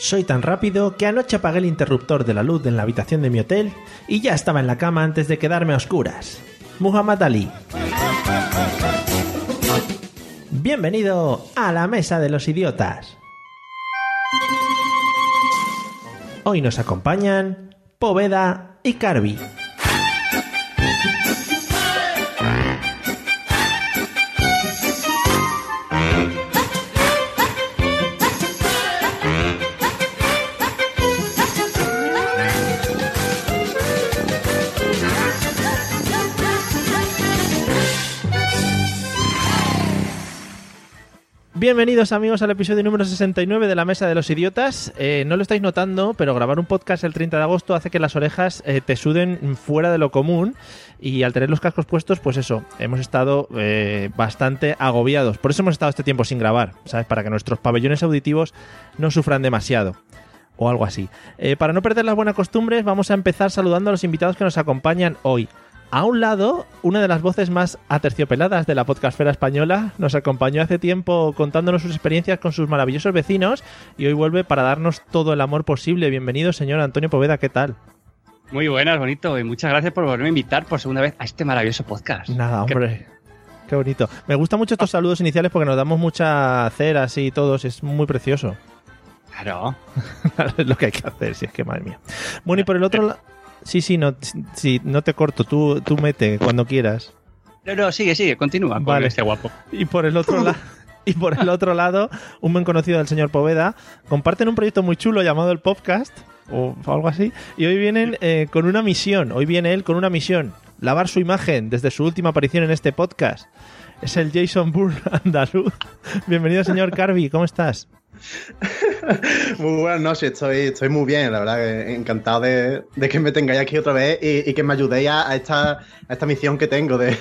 Soy tan rápido que anoche apagué el interruptor de la luz en la habitación de mi hotel y ya estaba en la cama antes de quedarme a oscuras. Muhammad Ali. Bienvenido a la Mesa de los Idiotas. Hoy nos acompañan Poveda y Carby. Bienvenidos amigos al episodio número 69 de la Mesa de los Idiotas. Eh, no lo estáis notando, pero grabar un podcast el 30 de agosto hace que las orejas eh, te suden fuera de lo común y al tener los cascos puestos, pues eso, hemos estado eh, bastante agobiados. Por eso hemos estado este tiempo sin grabar, ¿sabes? Para que nuestros pabellones auditivos no sufran demasiado o algo así. para no perder las buenas costumbres, vamos a empezar saludando a los invitados que nos acompañan hoy. A un lado, una de las voces más aterciopeladas de la podcastfera española nos acompañó hace tiempo contándonos sus experiencias con sus maravillosos vecinos y hoy vuelve para darnos todo el amor posible. Bienvenido, señor Antonio Poveda, ¿qué tal? Muy buenas, bonito, y muchas gracias por volverme a invitar por segunda vez a este maravilloso podcast. Nada, hombre. Qué, bonito. Me gustan mucho estos saludos iniciales porque nos damos mucha cera así todos, es muy precioso. Claro. es lo que hay que hacer, si es que madre mía. Bueno, y por el otro lado. Sí, sí, no, sí, no te corto, tú, tú mete cuando quieras. No, no, sigue, sigue, continúa vale. este guapo. Y por el otro lado. Y por el otro lado, un buen conocido del señor Poveda, comparten un proyecto muy chulo llamado el Podcast, o algo así, y hoy vienen eh, con una misión, hoy viene él con una misión, lavar su imagen desde su última aparición en este podcast. Es el Jason Burr andaluz. Bienvenido, señor Carby, ¿cómo estás? muy buenas noches, estoy, estoy muy bien, la verdad, encantado de, que me tengáis aquí otra vez y, que me ayudéis a, esta, esta misión que tengo de,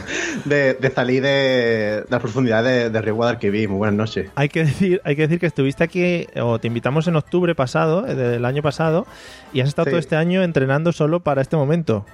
de, salir de, la profundidad de, de Río Guadalquivir. Muy buenas noches. Hay que, decir, hay que decir que estuviste aquí, o te invitamos en octubre pasado, eh, del año pasado, y has estado todo este año entrenando solo para este momento.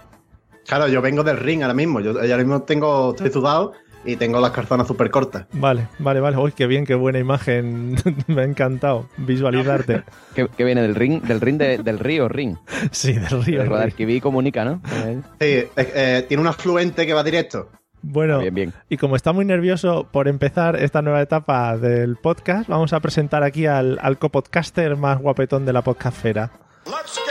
Claro, yo vengo del ring ahora mismo, yo ahora mismo tengo, estoy sudado y tengo las calzonas súper cortas. Vale, vale, vale. Uy, qué bien, qué buena imagen. Me ha encantado visualizarte. que, viene del ring, del ring del río Ring. Sí, del río. El vi comunica, ¿no? Sí, eh, eh, tiene un afluente que va directo. Bueno, bien, bien. y como está muy nervioso por empezar esta nueva etapa del podcast, vamos a presentar aquí al, al copodcaster más guapetón de la podcastfera. Let's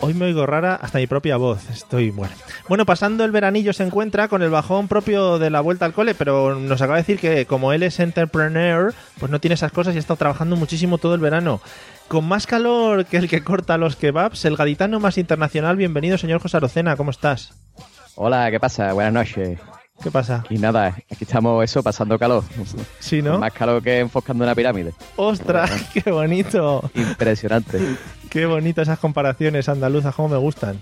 Hoy me oigo rara hasta mi propia voz. Estoy bueno. Bueno, pasando el veranillo se encuentra con el bajón propio de la vuelta al cole, pero nos acaba de decir que como él es entrepreneur, pues no tiene esas cosas y ha estado trabajando muchísimo todo el verano. Con más calor que el que corta los kebabs, el gaditano más internacional. Bienvenido, señor José Arocena, ¿cómo estás? Hola, ¿qué pasa? Buenas noches. ¿Qué pasa? Y nada, aquí estamos eso, pasando calor. Sí, ¿no? Más calor que enfocando una pirámide. ¡Ostras! ¡Qué bonito! Impresionante. Qué bonitas esas comparaciones andaluzas, cómo me gustan.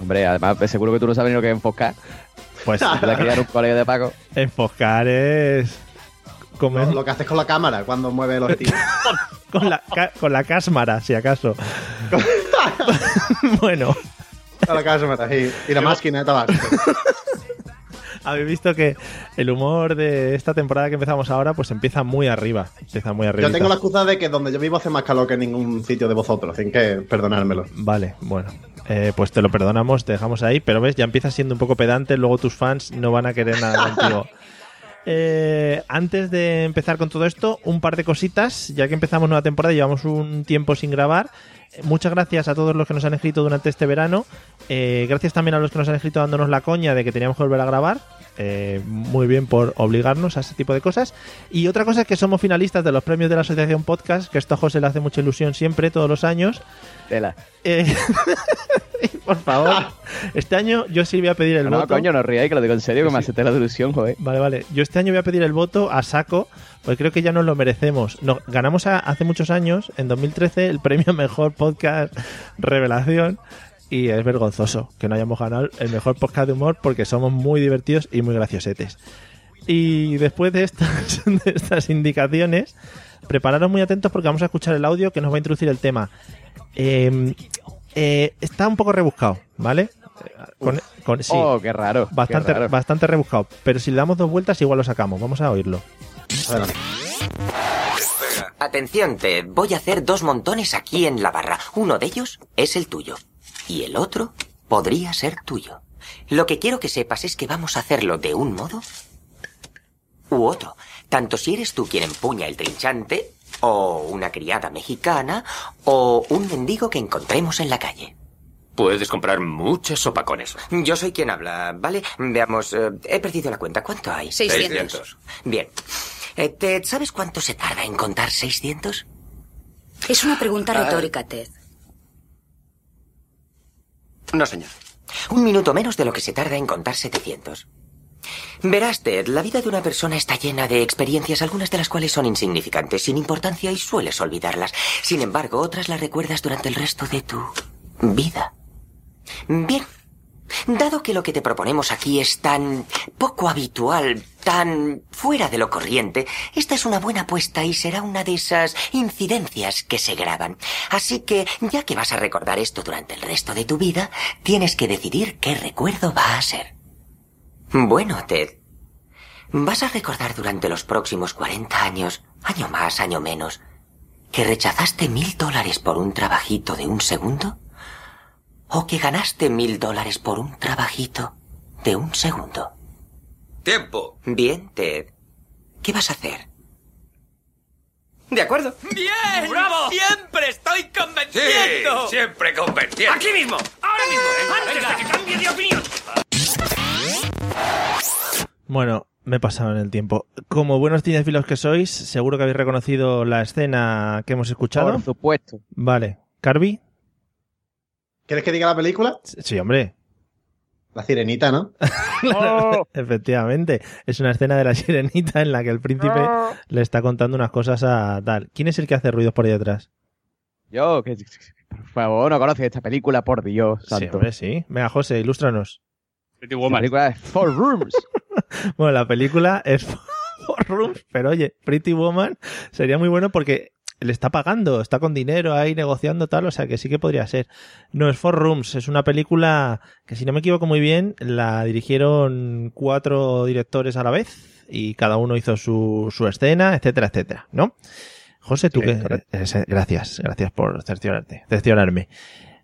Hombre, además seguro que tú no sabes ni lo que es enfocar. Pues de criar un colegio de Paco. Enfocar es Lo, lo, que haces con la cámara cuando mueve los tiros. con, la, con la cámara, si acaso. bueno. Con la cámara, y, y la máquina de tabaco habéis visto que el humor de esta temporada que empezamos ahora, pues empieza muy arriba. Empieza muy arriba. Yo tengo la excusa de que donde yo vivo hace más calor que en ningún sitio de vosotros, así que perdonármelo. Vale, bueno. Eh, pues te lo perdonamos, te dejamos ahí, pero ves, ya empieza siendo un poco pedante, luego tus fans no van a querer nada contigo. Eh, antes de empezar con todo esto, un par de cositas, ya que empezamos nueva temporada, llevamos un tiempo sin grabar. Muchas gracias a todos los que nos han escrito durante este verano. Eh, gracias también a los que nos han escrito dándonos la coña de que teníamos que volver a grabar. Eh, muy bien por obligarnos a ese tipo de cosas. Y otra cosa es que somos finalistas de los premios de la Asociación Podcast, que esto a José le hace mucha ilusión siempre, todos los años. Tela. Eh, Por favor. Este año yo sí voy a pedir el No, voto. coño, no ríais, que lo digo en serio, que me acepté la delusión, joder. Vale, vale. Yo este año voy a pedir el voto a saco, porque creo que ya nos lo merecemos. No, ganamos a- hace muchos años, en 2013, el premio Mejor Podcast Revelación. Y es vergonzoso que no hayamos ganado el mejor podcast de humor porque somos muy divertidos y muy graciosetes. Y después de estas, de estas indicaciones, prepararos muy atentos porque vamos a escuchar el audio que nos va a introducir el tema. Eh, eh, está un poco rebuscado, ¿vale? Con, con- sí. Oh, qué raro. qué Bastante, raro. bastante rebuscado. Pero si le damos dos vueltas, igual lo sacamos. Vamos a oírlo. Adelante. Atención, Ted. Voy a hacer dos montones aquí en la barra. Uno de ellos es el tuyo. Y el otro podría ser tuyo. Lo que quiero que sepas es que vamos a hacerlo de un modo u otro. Tanto si eres tú quien empuña el trinchante, o una criada mexicana, o un mendigo que encontremos en la calle. Puedes comprar mucha sopa con eso. Yo soy quien habla, ¿vale? Veamos, eh, he perdido la cuenta. ¿Cuánto hay? 600. Bien. Eh, Ted, ¿sabes cuánto se tarda en contar 600? Es una pregunta retórica, Ted. No, señor. Un minuto menos de lo que se tarda en contar 700. Verás, Ted, la vida de una persona está llena de experiencias, algunas de las cuales son insignificantes, sin importancia y sueles olvidarlas. Sin embargo, otras las recuerdas durante el resto de tu vida. Bien. Dado que lo que te proponemos aquí es tan poco habitual, tan fuera de lo corriente, esta es una buena apuesta y será una de esas incidencias que se graban. Así que, ya que vas a recordar esto durante el resto de tu vida, tienes que decidir qué recuerdo va a ser. Bueno, Ted, vas a recordar durante los próximos 40 años, año más, año menos, que rechazaste mil dólares por un trabajito de un segundo o que ganaste mil dólares por un trabajito de un segundo. Tiempo. Bien, Ted. ¿Qué vas a hacer? De acuerdo. ¡Bien! ¡Bravo! ¡Siempre estoy convenciendo! Sí, siempre convenciendo. ¡Aquí mismo! ¡Ahora mismo! ¡Antes de que cambie de opinión! Bueno, me he pasado en el tiempo. Como buenos cinefilos que sois, seguro que habéis reconocido la escena que hemos escuchado. Por supuesto. Vale. ¿Carby? ¿Quieres que diga la película? Sí, hombre. La sirenita, ¿no? Efectivamente. Es una escena de la sirenita en la que el príncipe le está contando unas cosas a tal. ¿Quién es el que hace ruidos por ahí detrás? Yo, que. Por favor, no conoces esta película, por Dios, Sí, santo. hombre, sí. Venga, José, ilústranos. Pretty La Woman. película es Four Rooms. Bueno, la película es Four Rooms, pero oye, Pretty Woman sería muy bueno porque le está pagando, está con dinero ahí negociando tal, o sea que sí que podría ser. No, es Four Rooms, es una película que si no me equivoco muy bien, la dirigieron cuatro directores a la vez y cada uno hizo su, su escena, etcétera, etcétera, ¿no? José, tú Sí, que... eh, gracias, gracias por cerciorarte, cerciorarme.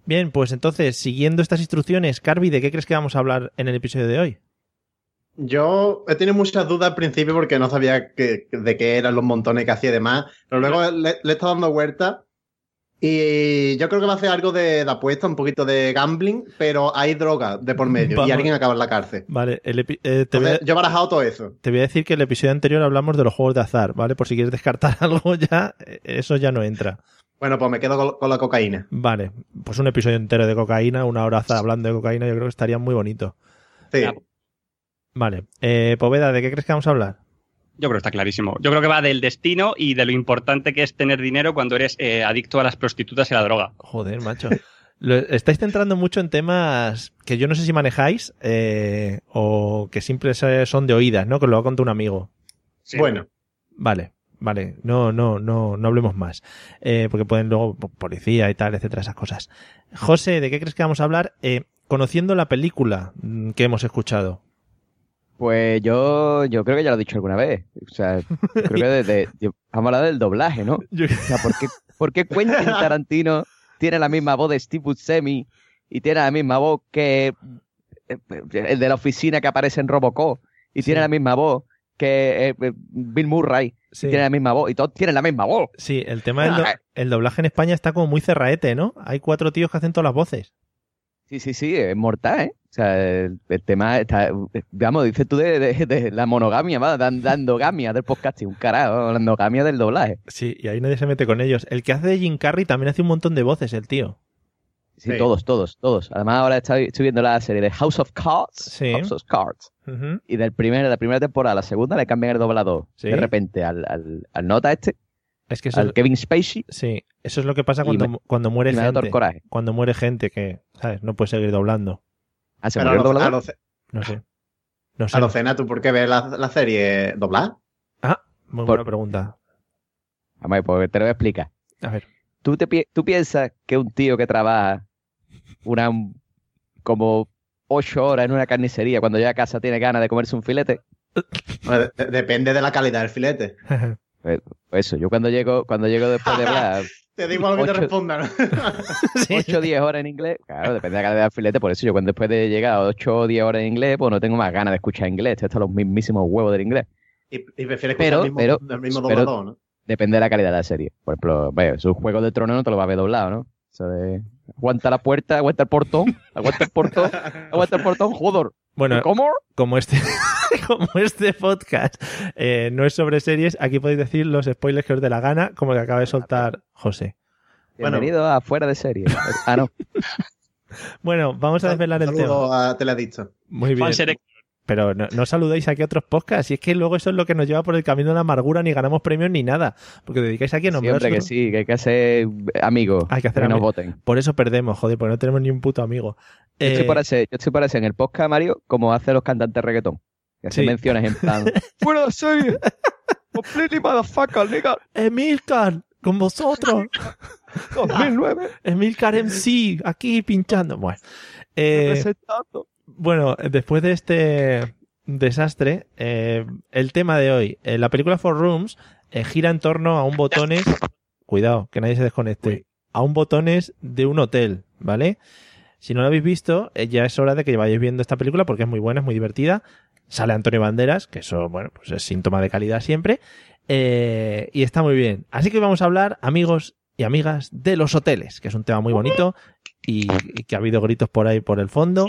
Bien, pues entonces, siguiendo estas instrucciones, Carby, ¿de qué crees que vamos a hablar en el episodio de hoy? Yo he tenido muchas dudas al principio porque no sabía que- de qué eran los montones que hacía y demás. Pero luego le, le he estado dando vuelta. Y yo creo que va a ser algo de, de apuesta, un poquito de gambling, pero hay droga de por medio Vamos. y alguien acaba en la cárcel. Vale, el epi- eh, te, voy a, Entonces, yo he barajado todo eso. te voy a decir que el episodio anterior hablamos de los juegos de azar, ¿vale? Por si quieres descartar algo ya, eh, eso ya no entra. Bueno, pues me quedo con, con la cocaína. Vale, pues un episodio entero de cocaína, una hora hablando de cocaína, yo creo que estaría muy bonito. Sí. Vale, eh, Poveda, ¿de qué crees que vamos a hablar? Yo creo que está clarísimo. Yo creo que va del destino y de lo importante que es tener dinero cuando eres eh, adicto a las prostitutas y a la droga. Joder, macho. Lo- estáis centrando mucho en temas que yo no sé si manejáis eh, o que siempre son de oídas, ¿no? Que lo ha contado un amigo. Sí. Bueno, Vale, vale, no, no, no, no hablemos más. Eh, porque pueden luego po- policía y tal, etcétera, esas cosas. José, ¿de qué crees que vamos a hablar? Eh, conociendo la película mm, que hemos escuchado. Pues yo, yo creo que ya lo he dicho alguna vez. O sea, creo que desde, vamos a hablar del doblaje, ¿no? O sea, ¿por qué, por qué Quentin Tarantino tiene la misma voz de Steve Buscemi y tiene la misma voz que eh, el de la oficina que aparece en Robocop y Sí. tiene la misma voz que eh, eh, Bill Murray Sí, y tiene la misma voz y todos tienen la misma voz? sí, el tema del do- el doblaje en España está como muy cerraete, ¿no? Hay cuatro tíos que hacen todas las voces. Sí, sí, sí, es mortal, ¿eh? O sea, el, el tema está, digamos, dices tú de, de- de la monogamia, ¿va? Dan- la endogamia del podcasting, un carajo, la endogamia del doblaje. Sí, y ahí nadie se mete con ellos. El que hace de Jim Carrey también hace un montón de voces, el tío. Sí, Sí. todos, todos, todos. Además, ahora estoy, estoy viendo la serie de House of Cards. Sí. House of Cards. Y del primer, de la primera temporada a la segunda le cambian el doblador. Sí. De repente al, al, al nota este, Es que eso, al Kevin Spacey, sí, eso es lo que pasa cuando, me- cuando muere gente. coraje. Cuando muere gente que, ¿sabes? No puede seguir doblando. Ah, se murió No sé. No sé. a lo cena, ¿tú por qué ves la, la serie doblada? Ah, muy Por- buena pregunta. Vamos, a ver, pues te lo voy a explicar. A ver. ¿Tú, te, pi- ¿Tú piensas que un tío que trabaja una como ocho horas en una carnicería cuando llega a casa tiene ganas de comerse un filete? Bueno, depende de la calidad del filete. Pues eso, yo cuando llego, cuando llego después de hablar Te digo algo que te Ocho- responda, ¿no? Sí. 8 o 10 horas en inglés, claro, depende de la calidad del filete, por eso yo cuando después de llegar a 8 o 10 horas en inglés, pues no tengo más ganas de escuchar inglés, esto es los mismísimos huevos del inglés. Y, y prefieres escuchar Pero- el mismo, pero- el mismo pero- doblador, ¿no? Depende de la calidad de la serie. Por ejemplo, veo, es un juego de trono no te lo va a ver doblado, ¿no? De aguanta la puerta, aguanta el portón, aguanta el portón, aguanta el portón, joder. Bueno, ¿Cómo? como este, como este podcast eh, no es sobre series, aquí podéis decir los spoilers que os dé la gana, como el que acaba de soltar José. Bueno. Bienvenido a Fuera de Serie. Ah, no. Bueno, vamos a desvelar el tema. Saludo a Teledicto. Muy bien. Fan select- Pero no, no saludéis aquí a otros podcasts, y es que luego eso es lo que nos lleva por el camino de la amargura, ni ganamos premios ni nada. Porque dedicáis aquí a Sí, nombrar. hombre, que sí, que hay que hacer amigos. Hay que hacer nos amigos. voten. Por eso perdemos, joder, porque no tenemos ni un puto amigo. Yo estoy Eh, por hacer, yo estoy por hacer en el podcast, Mario, como hacen los cantantes de reggaetón. Que hacen Sí. menciones en plan, ¡Fuera de serie! ¡Completely motherfucker, nigga! Emilcar, con vosotros. 2009, Emilcar MC, aquí pinchando. Bueno, eh, bueno, después de este desastre, eh, el tema de hoy, eh, la película Four Rooms gira en torno a un botones. Cuidado, que nadie se desconecte. A un botones de un hotel, ¿vale? Si no lo habéis visto, ya es hora de que vayáis viendo esta película porque es muy buena, es muy divertida. Sale Antonio Banderas, que eso, bueno, pues es síntoma de calidad siempre. Eh, y está muy bien. Así que vamos a hablar, amigos y amigas, de los hoteles, que es un tema muy bonito y, y que ha habido gritos por ahí por el fondo.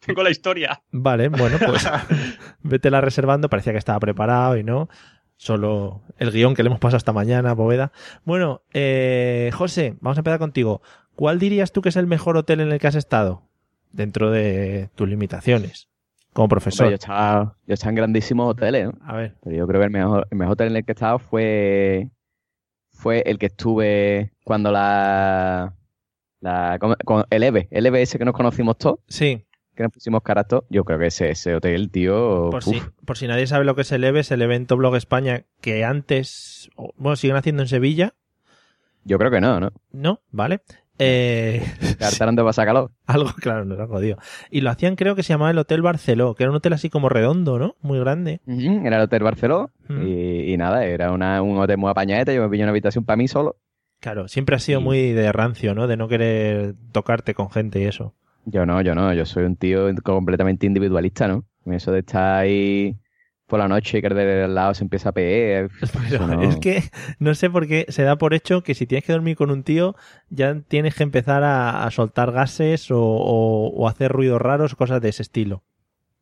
Tengo la historia. Vale, bueno, pues vétela reservando. Parecía que estaba preparado y no. Solo el guion que le hemos pasado esta mañana, Bóveda. Bueno, eh, José, vamos a empezar contigo. ¿Cuál dirías tú que es el mejor hotel en el que has estado? Dentro de tus limitaciones. Como profesor. Hombre, yo, estaba, yo estaba en grandísimos hoteles, ¿no? A ver. Pero yo creo que el mejor, el mejor hotel en el que he estado fue, fue el que estuve cuando la, la con, con el EVE, el EVE ese que nos conocimos todos, Sí, que nos pusimos caras todos. Yo creo que ese, ese hotel, tío, por si, por si nadie sabe lo que es el EVE, es el evento Blog España que antes, bueno, siguen haciendo en Sevilla, yo creo que no, ¿no? ¿no? ¿Vale? Eh, Que hartaron de pasar calor. Algo, claro, nos han jodido. Y lo hacían, creo que se llamaba el Hotel Barceló, que era un hotel así como redondo, ¿no? Muy grande. Era el Hotel Barceló Mm. y, y nada, era una, un hotel muy apañadete. Yo me pillé una habitación para mí solo. Claro, siempre ha sido Y- muy de rancio, ¿no? De no querer tocarte con gente y eso. Yo no, yo no, yo soy un tío completamente individualista, ¿no? Eso de estar ahí por la noche y que el de al lado se empieza a pegar. Pero no. es que no sé por qué se da por hecho que si tienes que dormir con un tío, ya tienes que empezar a, a soltar gases o, o- o hacer ruidos raros, cosas de ese estilo.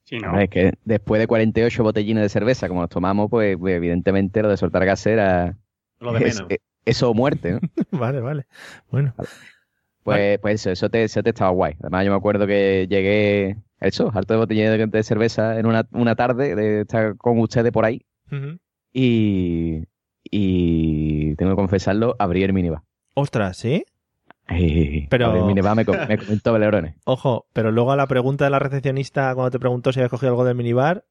Sí, no. Es que después de 48 botellines de cerveza, como nos tomamos, pues, pues, evidentemente lo de soltar gas era Lo de menos. eso o muerte, ¿no? vale, vale. Bueno, Pues, pues eso, eso te, eso te estaba guay. Además, yo me acuerdo que llegué, eso, harto de botellines de, de cerveza en una, una tarde de estar con ustedes por ahí y, y tengo que confesarlo, abrí el minibar. ostras, ¿sí? Pero- abrí el minibar me, com- me comentó Belerones. Ojo, pero luego a la pregunta de la recepcionista cuando te preguntó si habías cogido algo del minibar,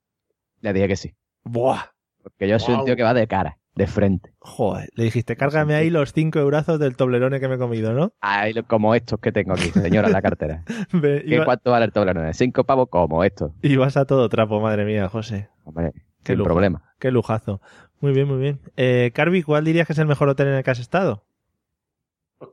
Le dije que sí. ¡buah! Porque yo soy un tío que va de cara, de frente. Joder, le dijiste, cárgame ahí los cinco eurazos del toblerone que me he comido, ¿no? Ay, lo- como estos que tengo aquí, señora, en la cartera. Ve, ¿Qué, iba- ¿Cuánto vale el Toblerone? Cinco pavos como estos. Y vas a todo trapo, madre mía, José. Hombre, Qué sin lujo. problema. Qué lujazo. Muy bien, muy bien. Eh, Carvi, ¿cuál dirías que es el mejor hotel en el que has estado?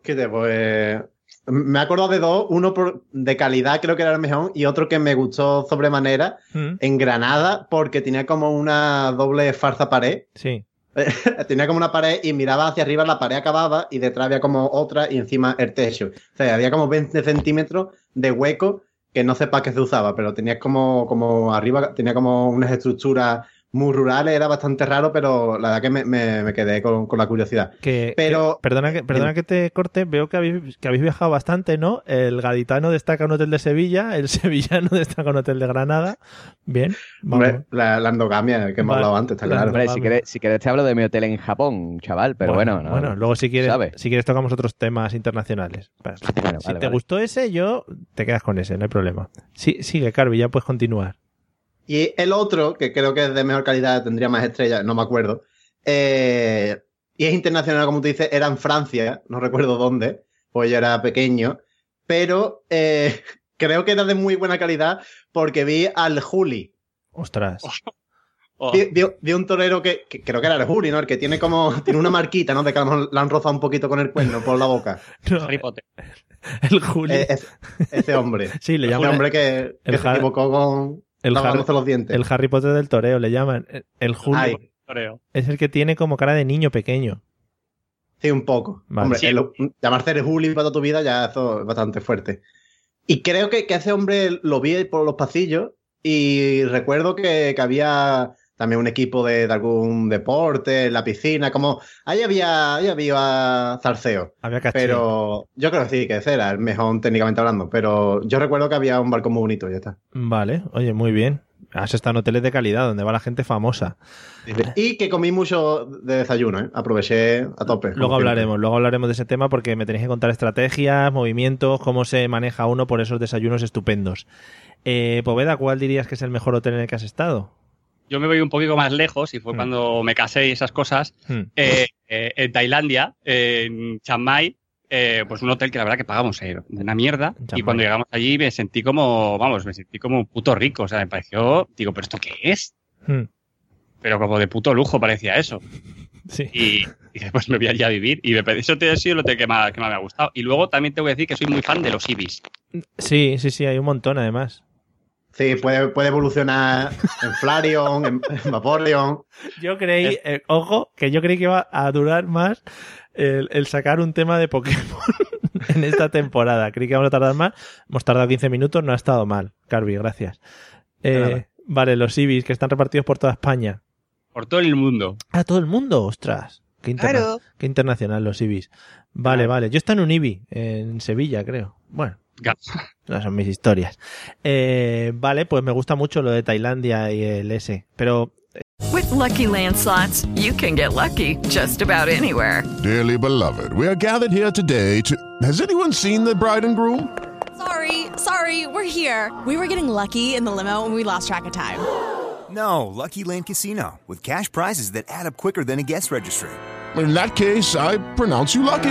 ¿Qué te pues me he acordado de dos, uno por- de calidad creo que era el mejor y otro que me gustó sobremanera ¿Mm? en Granada porque tenía como una doble farsa pared. Sí. tenía como una pared y miraba hacia arriba, la pared acababa y detrás había como otra y encima el techo. O sea, había como 20 centímetros de hueco que no sé para qué se usaba, pero tenía como, como arriba, tenía como unas estructuras muy rurales, era bastante raro, pero la verdad que me, me- me quedé con, con la curiosidad. Que, Pero- que- perdona que, perdona que te corte, veo que habéis, que habéis viajado bastante, ¿no? El gaditano destaca un hotel de Sevilla, el sevillano destaca un hotel de Granada. Bien, vamos. Hombre, la, la endogamia que hemos Vale. hablado antes, está La claro. Hombre, si quieres, si quieres te hablo de mi hotel en Japón, chaval, pero bueno, no, bueno, luego si quieres, ¿sabe? si quieres tocamos otros temas internacionales. Bueno, si vale, te vale. gustó ese, yo te quedas con ese, no hay problema. Sí, sigue, Carvi, ya puedes continuar. Y el otro, que creo que es de mejor calidad, tendría más estrellas, no me acuerdo. eh, y es internacional, como tú dices, era en Francia, no recuerdo dónde, pues yo era pequeño, pero eh, creo que era de muy buena calidad porque vi al Juli. Ostras. Oh, Vi, vi- vi un torero que, que creo que era el Juli, ¿no? El que tiene como, tiene una marquita, ¿no? De que a lo mejor la han rozado un poquito con el cuerno por la boca. No, Harry Potter. el Juli. Eh, ese, ese hombre. sí, le llaman hombre que, que el se equivocó con el, lavándose Har- los dientes. el Harry Potter del toreo, le llaman. El- El Juli Ay, es el que tiene como cara de niño pequeño. Sí, un poco. Vale. Hombre, Sí. el- llamarse el Juli para toda tu vida ya eso es bastante fuerte. Y creo que, que ese hombre lo vi por los pasillos y recuerdo que, que había también un equipo de, de algún deporte, en la piscina, como ahí había, ahí había zarceo. Había. Pero yo creo que sí, que ese era el mejor técnicamente hablando. Pero yo recuerdo que había un barco muy bonito, ya está. Vale, oye, muy bien. Has estado en hoteles de calidad donde va la gente famosa. Y que comí mucho de desayuno, ¿eh? aproveché a tope. Luego hablaremos, luego hablaremos de ese tema porque me tenéis que contar estrategias, movimientos, cómo se maneja uno por esos desayunos estupendos. Eh, Poveda, ¿cuál dirías que es el mejor hotel en el que has estado? Yo me voy un poquito más lejos y fue Hmm. cuando me casé y esas cosas. Hmm. Eh, eh, en Tailandia, en Chiang Mai, eh, pues un hotel que la verdad que pagamos una mierda. Chiang Y cuando llegamos allí me sentí como, vamos, me sentí como un puto rico. O sea, me pareció, digo, ¿pero esto qué es? Hmm. Pero como de puto lujo parecía eso. Sí. Y, y después me voy allí a vivir. Y me, eso te ha sido lo que más, que más me ha gustado. Y luego también tengo que decir que soy muy fan de los ibis. sí, sí, sí, hay un montón además. Sí, puede, puede evolucionar en Flareon, en, en Vaporeon. Yo creí, eh, ojo, que yo creí que iba a durar más el, el sacar un tema de Pokémon en esta temporada. Creí que vamos a tardar más. Hemos tardado 15 minutos, no ha estado mal. Carvi, gracias. Eh, vale, los Ibis que están repartidos por toda España. Por todo el mundo. Ah, todo el mundo, ostras. Qué, interna- qué internacional los Ibis. Vale, vale. Yo estoy en un Ibi, en Sevilla, creo. Bueno, no son mis historias. Eh, vale, pues me gusta mucho lo de Tailandia y el S. Pero With Lucky Land slots, you can get lucky just about anywhere. Dearly beloved, we are gathered here today to. Has anyone seen the bride and groom? Sorry, sorry, we're here. We were getting lucky in the limo and we lost track of time. No, Lucky Land Casino, with cash prizes that add up quicker than a guest registry. In that case, I pronounce you lucky.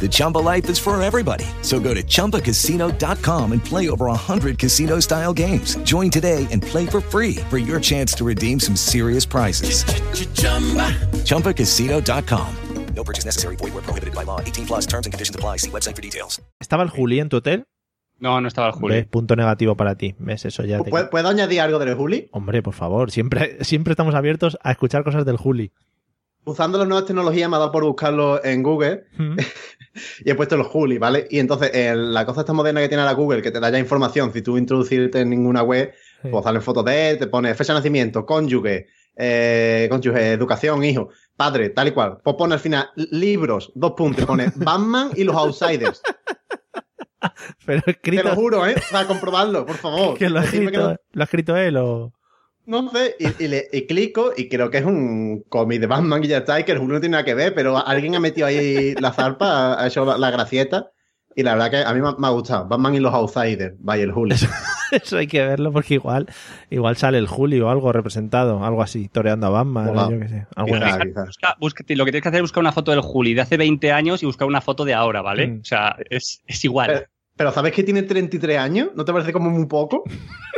The Chumba life is for everybody. So go to ChumbaCasino.com and play over 100 casino style games. Join today and play for free for your chance to redeem some serious prizes. ChumbaCasino.com. No purchase necessary. Void where prohibited by law. 18 plus terms and conditions apply. See website for details. ¿estaba el Juli en tu hotel? No, no estaba el Juli. ¿Ves? Punto negativo para ti. ¿Ves? Eso ya te... ¿Puedo, puedo añadir algo del Juli? Hombre, por favor, siempre, siempre estamos abiertos a escuchar cosas del Juli. Usando las nuevas tecnologías me ha dado por buscarlo en Google Mm. y he puesto los Juli, ¿vale? Y entonces el- la cosa esta moderna que tiene la Google, que te da ya información, si tú introducirte en ninguna web, Sí. pues salen fotos de él, te pone fecha de nacimiento, cónyuge, eh, cónyuge, educación, hijo, padre, tal y cual. Pues pone al final libros, dos puntos, pone Batman y los Outsiders. Pero Te escrito... lo juro, ¿eh? Para comprobarlo, por favor. que lo ha Decidme que escrito, no- lo ha escrito él o... No sé, y, y le, y clico y creo que es un cómic de Batman y ya está, y que el Julio no tiene nada que ver, pero alguien ha metido ahí la zarpa, ha hecho la, la gracieta, y la verdad que a mí me, ha- me ha gustado. Batman y los Outsiders, vaya el Julio. Eso hay que verlo porque igual, igual sale el Juli o algo representado, algo así, toreando a Batman, Volado. yo qué sé. algo Quizá, así. quizá. Busca- lo que tienes que hacer es buscar una foto del Juli de hace 20 años y buscar una foto de ahora, ¿vale? Mm. O sea, es, es igual. Pero, pero ¿sabes que tiene 33 años? ¿No te parece como muy poco?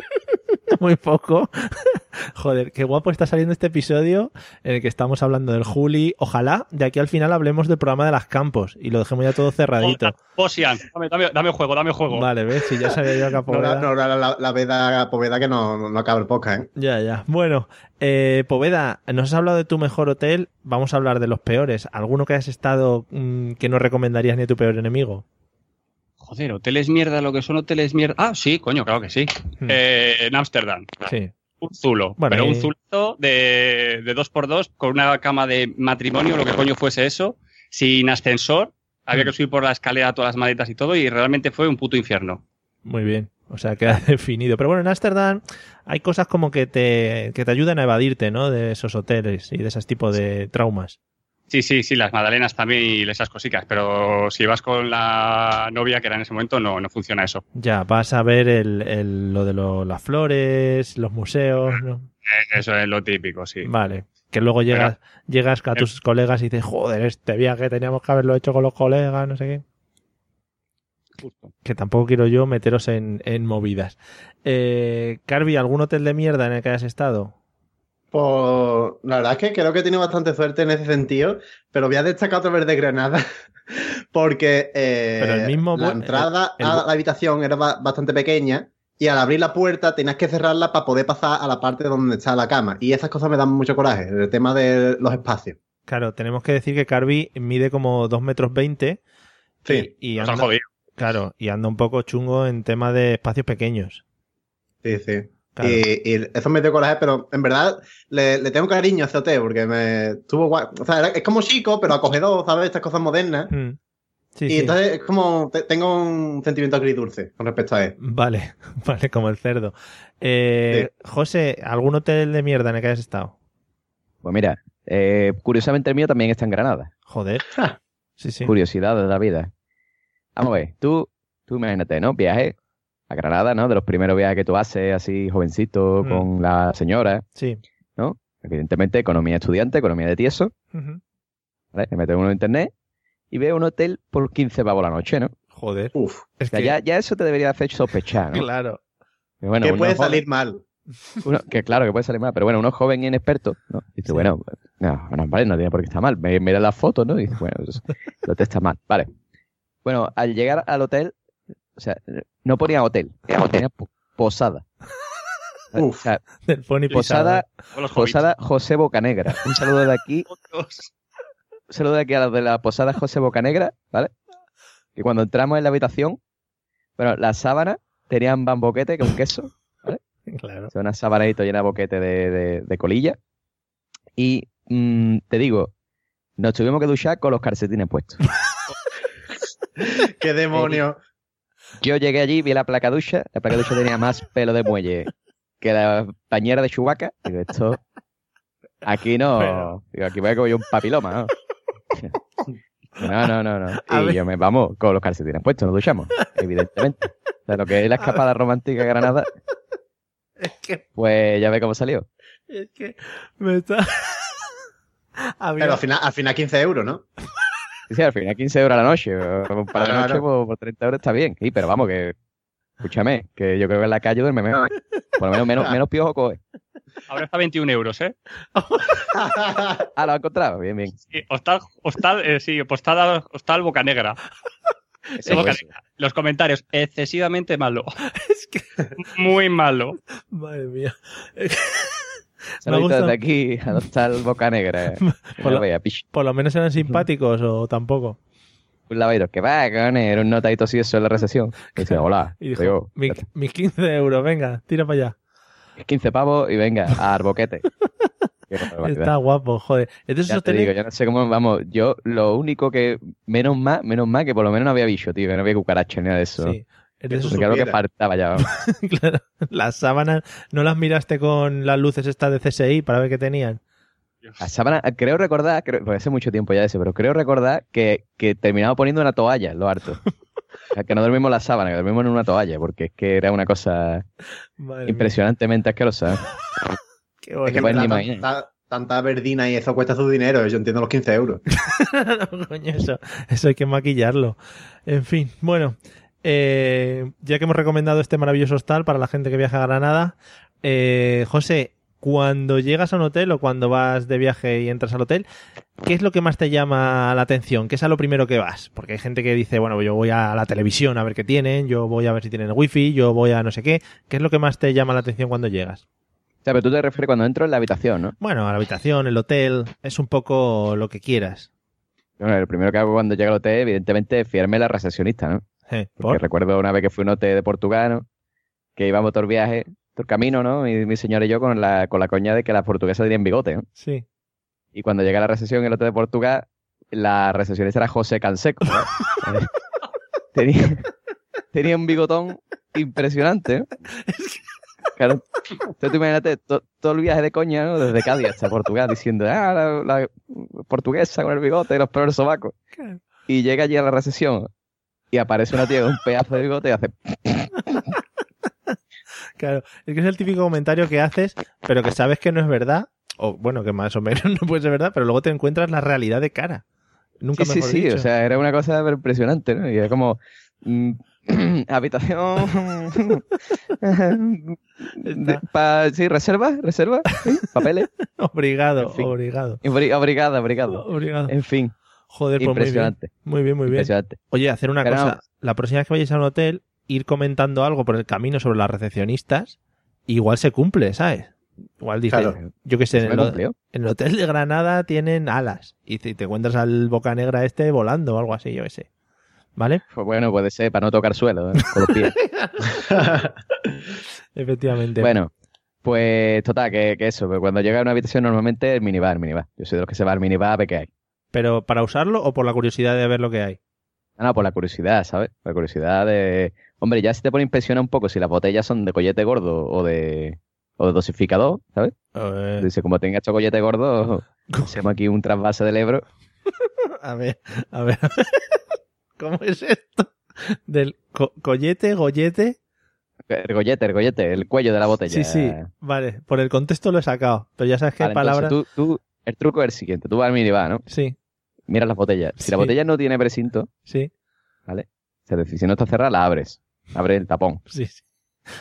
muy poco. Joder, qué guapo está saliendo este episodio en el que estamos hablando del Juli. Ojalá de aquí al final hablemos del programa de las campos y lo dejemos ya todo cerradito. Posian, dame, dame, dame juego, dame juego. Vale, ves, si ya sabía yo que a No, Poveda- no, la, la, la veda Poveda que no, no acaba el podcast, ¿eh? Ya, ya. Bueno, eh, Poveda, nos has hablado de tu mejor hotel. Vamos a hablar de los peores. ¿Alguno que hayas estado mm, que no recomendarías ni a tu peor enemigo? Joder, hoteles mierda, lo que son hoteles mierda. Ah, sí, coño, claro que sí. Eh, en Ámsterdam. Sí. Un zulo. Bueno, pero y- un zulito de, de dos por dos con una cama de matrimonio, lo que coño fuese eso, sin ascensor. Había que subir por la escalera todas las maletas y todo, y realmente fue un puto infierno. Muy bien. O sea, queda definido. Pero bueno, en Ámsterdam hay cosas como que te, que te ayudan a evadirte, ¿no? De esos hoteles y de esos tipos de traumas. Sí, sí, sí, las magdalenas también y esas cositas, pero si vas con la novia, que era en ese momento, no, no funciona eso. Ya, vas a ver el, el- lo de lo- las flores, los museos, ¿no? Eh, Eso es lo típico, sí. Vale. Que luego llegas, llegas a tus colegas y dices, joder, este viaje teníamos que haberlo hecho con los colegas, no sé qué. Que tampoco quiero yo meteros en, en movidas. Eh, Carvi, ¿algún hotel de mierda en el que hayas estado? Pues la verdad es que creo que he tenido bastante suerte en ese sentido, pero voy a destacar otra vez de Granada, porque eh, Pero el mismo la entrada el- el a la habitación era ba- bastante pequeña y al abrir la puerta tenías que cerrarla para poder pasar a la parte donde está la cama. Y esas cosas me dan mucho coraje, el tema de los espacios. Claro, tenemos que decir que Carvi mide como 2 metros 20 Sí, y han anda, jodido. claro, y anda un poco chungo en tema de espacios pequeños. Sí, sí. Claro. Y, y eso me dio coraje, pero en verdad le, le tengo cariño a ese hotel porque me tuvo guay. O sea, era- es como chico, pero acogedor, ¿sabes? Estas cosas modernas. Mm. Sí, y sí. entonces es como te- tengo un sentimiento agridulce con respecto a él. Vale, vale, como el cerdo. Eh, José, ¿algún hotel de mierda en el que hayas estado? Pues mira, eh, curiosamente el mío también está en Granada. Joder. Sí, sí. Curiosidad de la vida. Vamos a ver, tú, tú imagínate, ¿no? Viaje a Granada, ¿no? De los primeros viajes que tú haces así jovencito Mm. con la señora, Sí. ¿no? Evidentemente, economía estudiante, economía de tieso, Ujú. ¿vale? Te metes uno en internet y ves un hotel por 15 pavos la noche, ¿no? Joder. Uf. Es O sea, que- ya, ya eso te debería hacer sospechar, ¿no? Claro. Bueno, que puede joven- salir mal. uno- que claro, que puede salir mal, pero bueno, uno joven y inexperto, ¿no? Dice, bueno, no, no, vale, no tiene por qué estar mal. Me- Mira las fotos, ¿no? Y dice, bueno, el hotel está mal. Vale. Bueno, al llegar al hotel, o sea, no ponía hotel, ponía po- posada. O sea, Del Pony posada, posada José Bocanegra. Un saludo de aquí. Un saludo de aquí a los de la posada José Bocanegra, ¿vale? Que cuando entramos en la habitación, bueno, las sábanas tenían bamboquete con queso, ¿vale? Claro. O sea, una sabanadito llena de boquete de, de- de colilla. Y mm, te digo, nos tuvimos que duchar con los calcetines puestos. ¡Qué demonio! Yo llegué allí, vi la placa ducha, la placa ducha tenía más pelo de muelle que la bañera de Chubaca. Digo, esto, aquí no, Pero- digo, aquí voy a coger un papiloma, ¿no? No, no, no, no. A Y ver. yo me vamos con los calcetines puestos, nos duchamos, evidentemente. O sea, lo que es la escapada romántica de Granada, Es que, pues ya ve cómo salió. es que me está. Pero al final, al final 15 euros, ¿no? Sí, sí, al final 15 euros a la noche. Para la noche por, por 30 euros está bien. Sí, pero vamos, que. Escúchame, que yo creo que en la calle duerme mejor. Por lo menos menos, menos piojo coge. Ahora está 21 euros, ¿eh? Ah, lo ha encontrado. Bien, bien. Sí, hostal, hostal, eh, sí, postada, hostal Boca Negra. Boca. Negra. Los comentarios, excesivamente malo. Muy malo. Madre mía. Saludito gusta- desde aquí a Hostal Boca Negra. Por No lo-. Por lo menos eran simpáticos o tampoco. Un lavadito. Que va, era un notadito así eso en la recesión. Y dice, hola. Y dijo, digo, "Mi- mis 15 euros, venga, tira para allá. 15 pavos y venga, a arboquete. Está guapo, joder. Entonces Ya te digo, yo no sé cómo, vamos, yo lo único que, menos más, menos más que por lo menos no había bicho, tío, que no había cucaracha ni nada de eso. Sí. Es de esos Porque era lo que faltaba ya. Claro, las sábanas, ¿no las miraste con las luces estas de CSI para ver qué tenían? La sábana, creo recordar, creo, porque hace mucho tiempo ya de ese, pero creo recordar que, que terminaba poniendo una toalla en lo harto. O sea, que no dormimos en la sábana, que dormimos en una toalla, porque es que era una cosa Madre mía, impresionantemente asquerosa. ¿eh? qué Es que en puedes ni imaginar. tanta, tanta verdina y eso cuesta su dinero. Yo entiendo los 15 euros. No, coño, eso, eso hay que maquillarlo. En fin, bueno, eh, ya que hemos recomendado este maravilloso hostal para la gente que viaja a Granada, Eh, José, cuando llegas a un hotel o cuando vas de viaje y entras al hotel, ¿qué es lo que más te llama la atención? ¿Qué es a lo primero que vas? Porque hay gente que dice, bueno, yo voy a la televisión a ver qué tienen, yo voy a ver si tienen el wifi, yo voy a no sé qué. ¿Qué es lo que más te llama la atención cuando llegas? O sea, pero tú te refieres cuando entro en la habitación, ¿no? Bueno, a la habitación, el hotel, es un poco lo que quieras. Bueno, lo primero que hago cuando llega al hotel, evidentemente, es fiarme la recepcionista, ¿no? Eh, Porque ¿por? recuerdo una vez que fui a un hotel de Portugal, ¿no? Que íbamos todo el viaje, todo el camino, ¿no? Y mi señora y yo con la, con la coña de que las portuguesas tenían bigote, ¿no? Sí. Y cuando llegué a la recepción en el hotel de Portugal, la recepcionista era José Canseco, ¿no? tenía, tenía un bigotón impresionante, ¿no? Claro. Entonces tú imagínate to- todo el viaje de coña, ¿no? Desde Cádiz hasta Portugal, diciendo, ah, la, la portuguesa con el bigote y los pelos sobacos. Y llega allí a la recepción y aparece una tía con un pedazo de bigote y hace... Claro, es que es el típico comentario que haces, pero que sabes que no es verdad, o bueno, que más o menos no puede ser verdad, pero luego te encuentras la realidad de cara. Nunca sí, sí, mejor sí, dicho. o sea, era una cosa impresionante, ¿no? Y era como... mm, habitación... de- pa- sí, reserva, reserva, sí, papeles. Obrigado, En fin. obrigado. Obri- Obrigado, obrigado. Obrigado. En fin. Joder, pues muy bien. Impresionante. Muy bien, muy bien. Impresionante. Oye, hacer una Pero cosa. no. La próxima vez que vayáis a un hotel, ir comentando algo por el camino sobre las recepcionistas, igual se cumple, ¿sabes? Igual dices, Claro. yo qué sé, Se en el, en el hotel de Granada tienen alas y te, te encuentras al boca negra este volando o algo así, yo qué sé. ¿Vale? Pues bueno, puede ser para no tocar suelo ¿eh? con los pies. Efectivamente. bueno, pues total, que, que eso, que cuando llega a una habitación normalmente el minibar, el minibar. Yo soy de los que se va al minibar a ver qué hay. ¿Pero para usarlo o por la curiosidad de ver lo que hay? Ah, no, por la curiosidad, ¿sabes? La curiosidad de... Hombre, ya se te pone a impresionar un poco si las botellas son de collete gordo o de, o de dosificador, ¿sabes? Dice, como tenga estos collete gordo, hacemos aquí un trasvase del Ebro. a ver, a ver. ¿Cómo es esto? Del co- collete, gollete. El gollete, el gollete, el cuello de la botella. Sí, sí. Vale, por el contexto lo he sacado. Pero ya sabes qué Vale, palabra. entonces tú, tú, el truco es el siguiente. Tú vas al minibar, ¿no? Sí. Miras las botellas. Si la botella no tiene precinto, Sí, ¿vale? Es decir, si no está cerrada, la abres. Abres el tapón. sí, sí.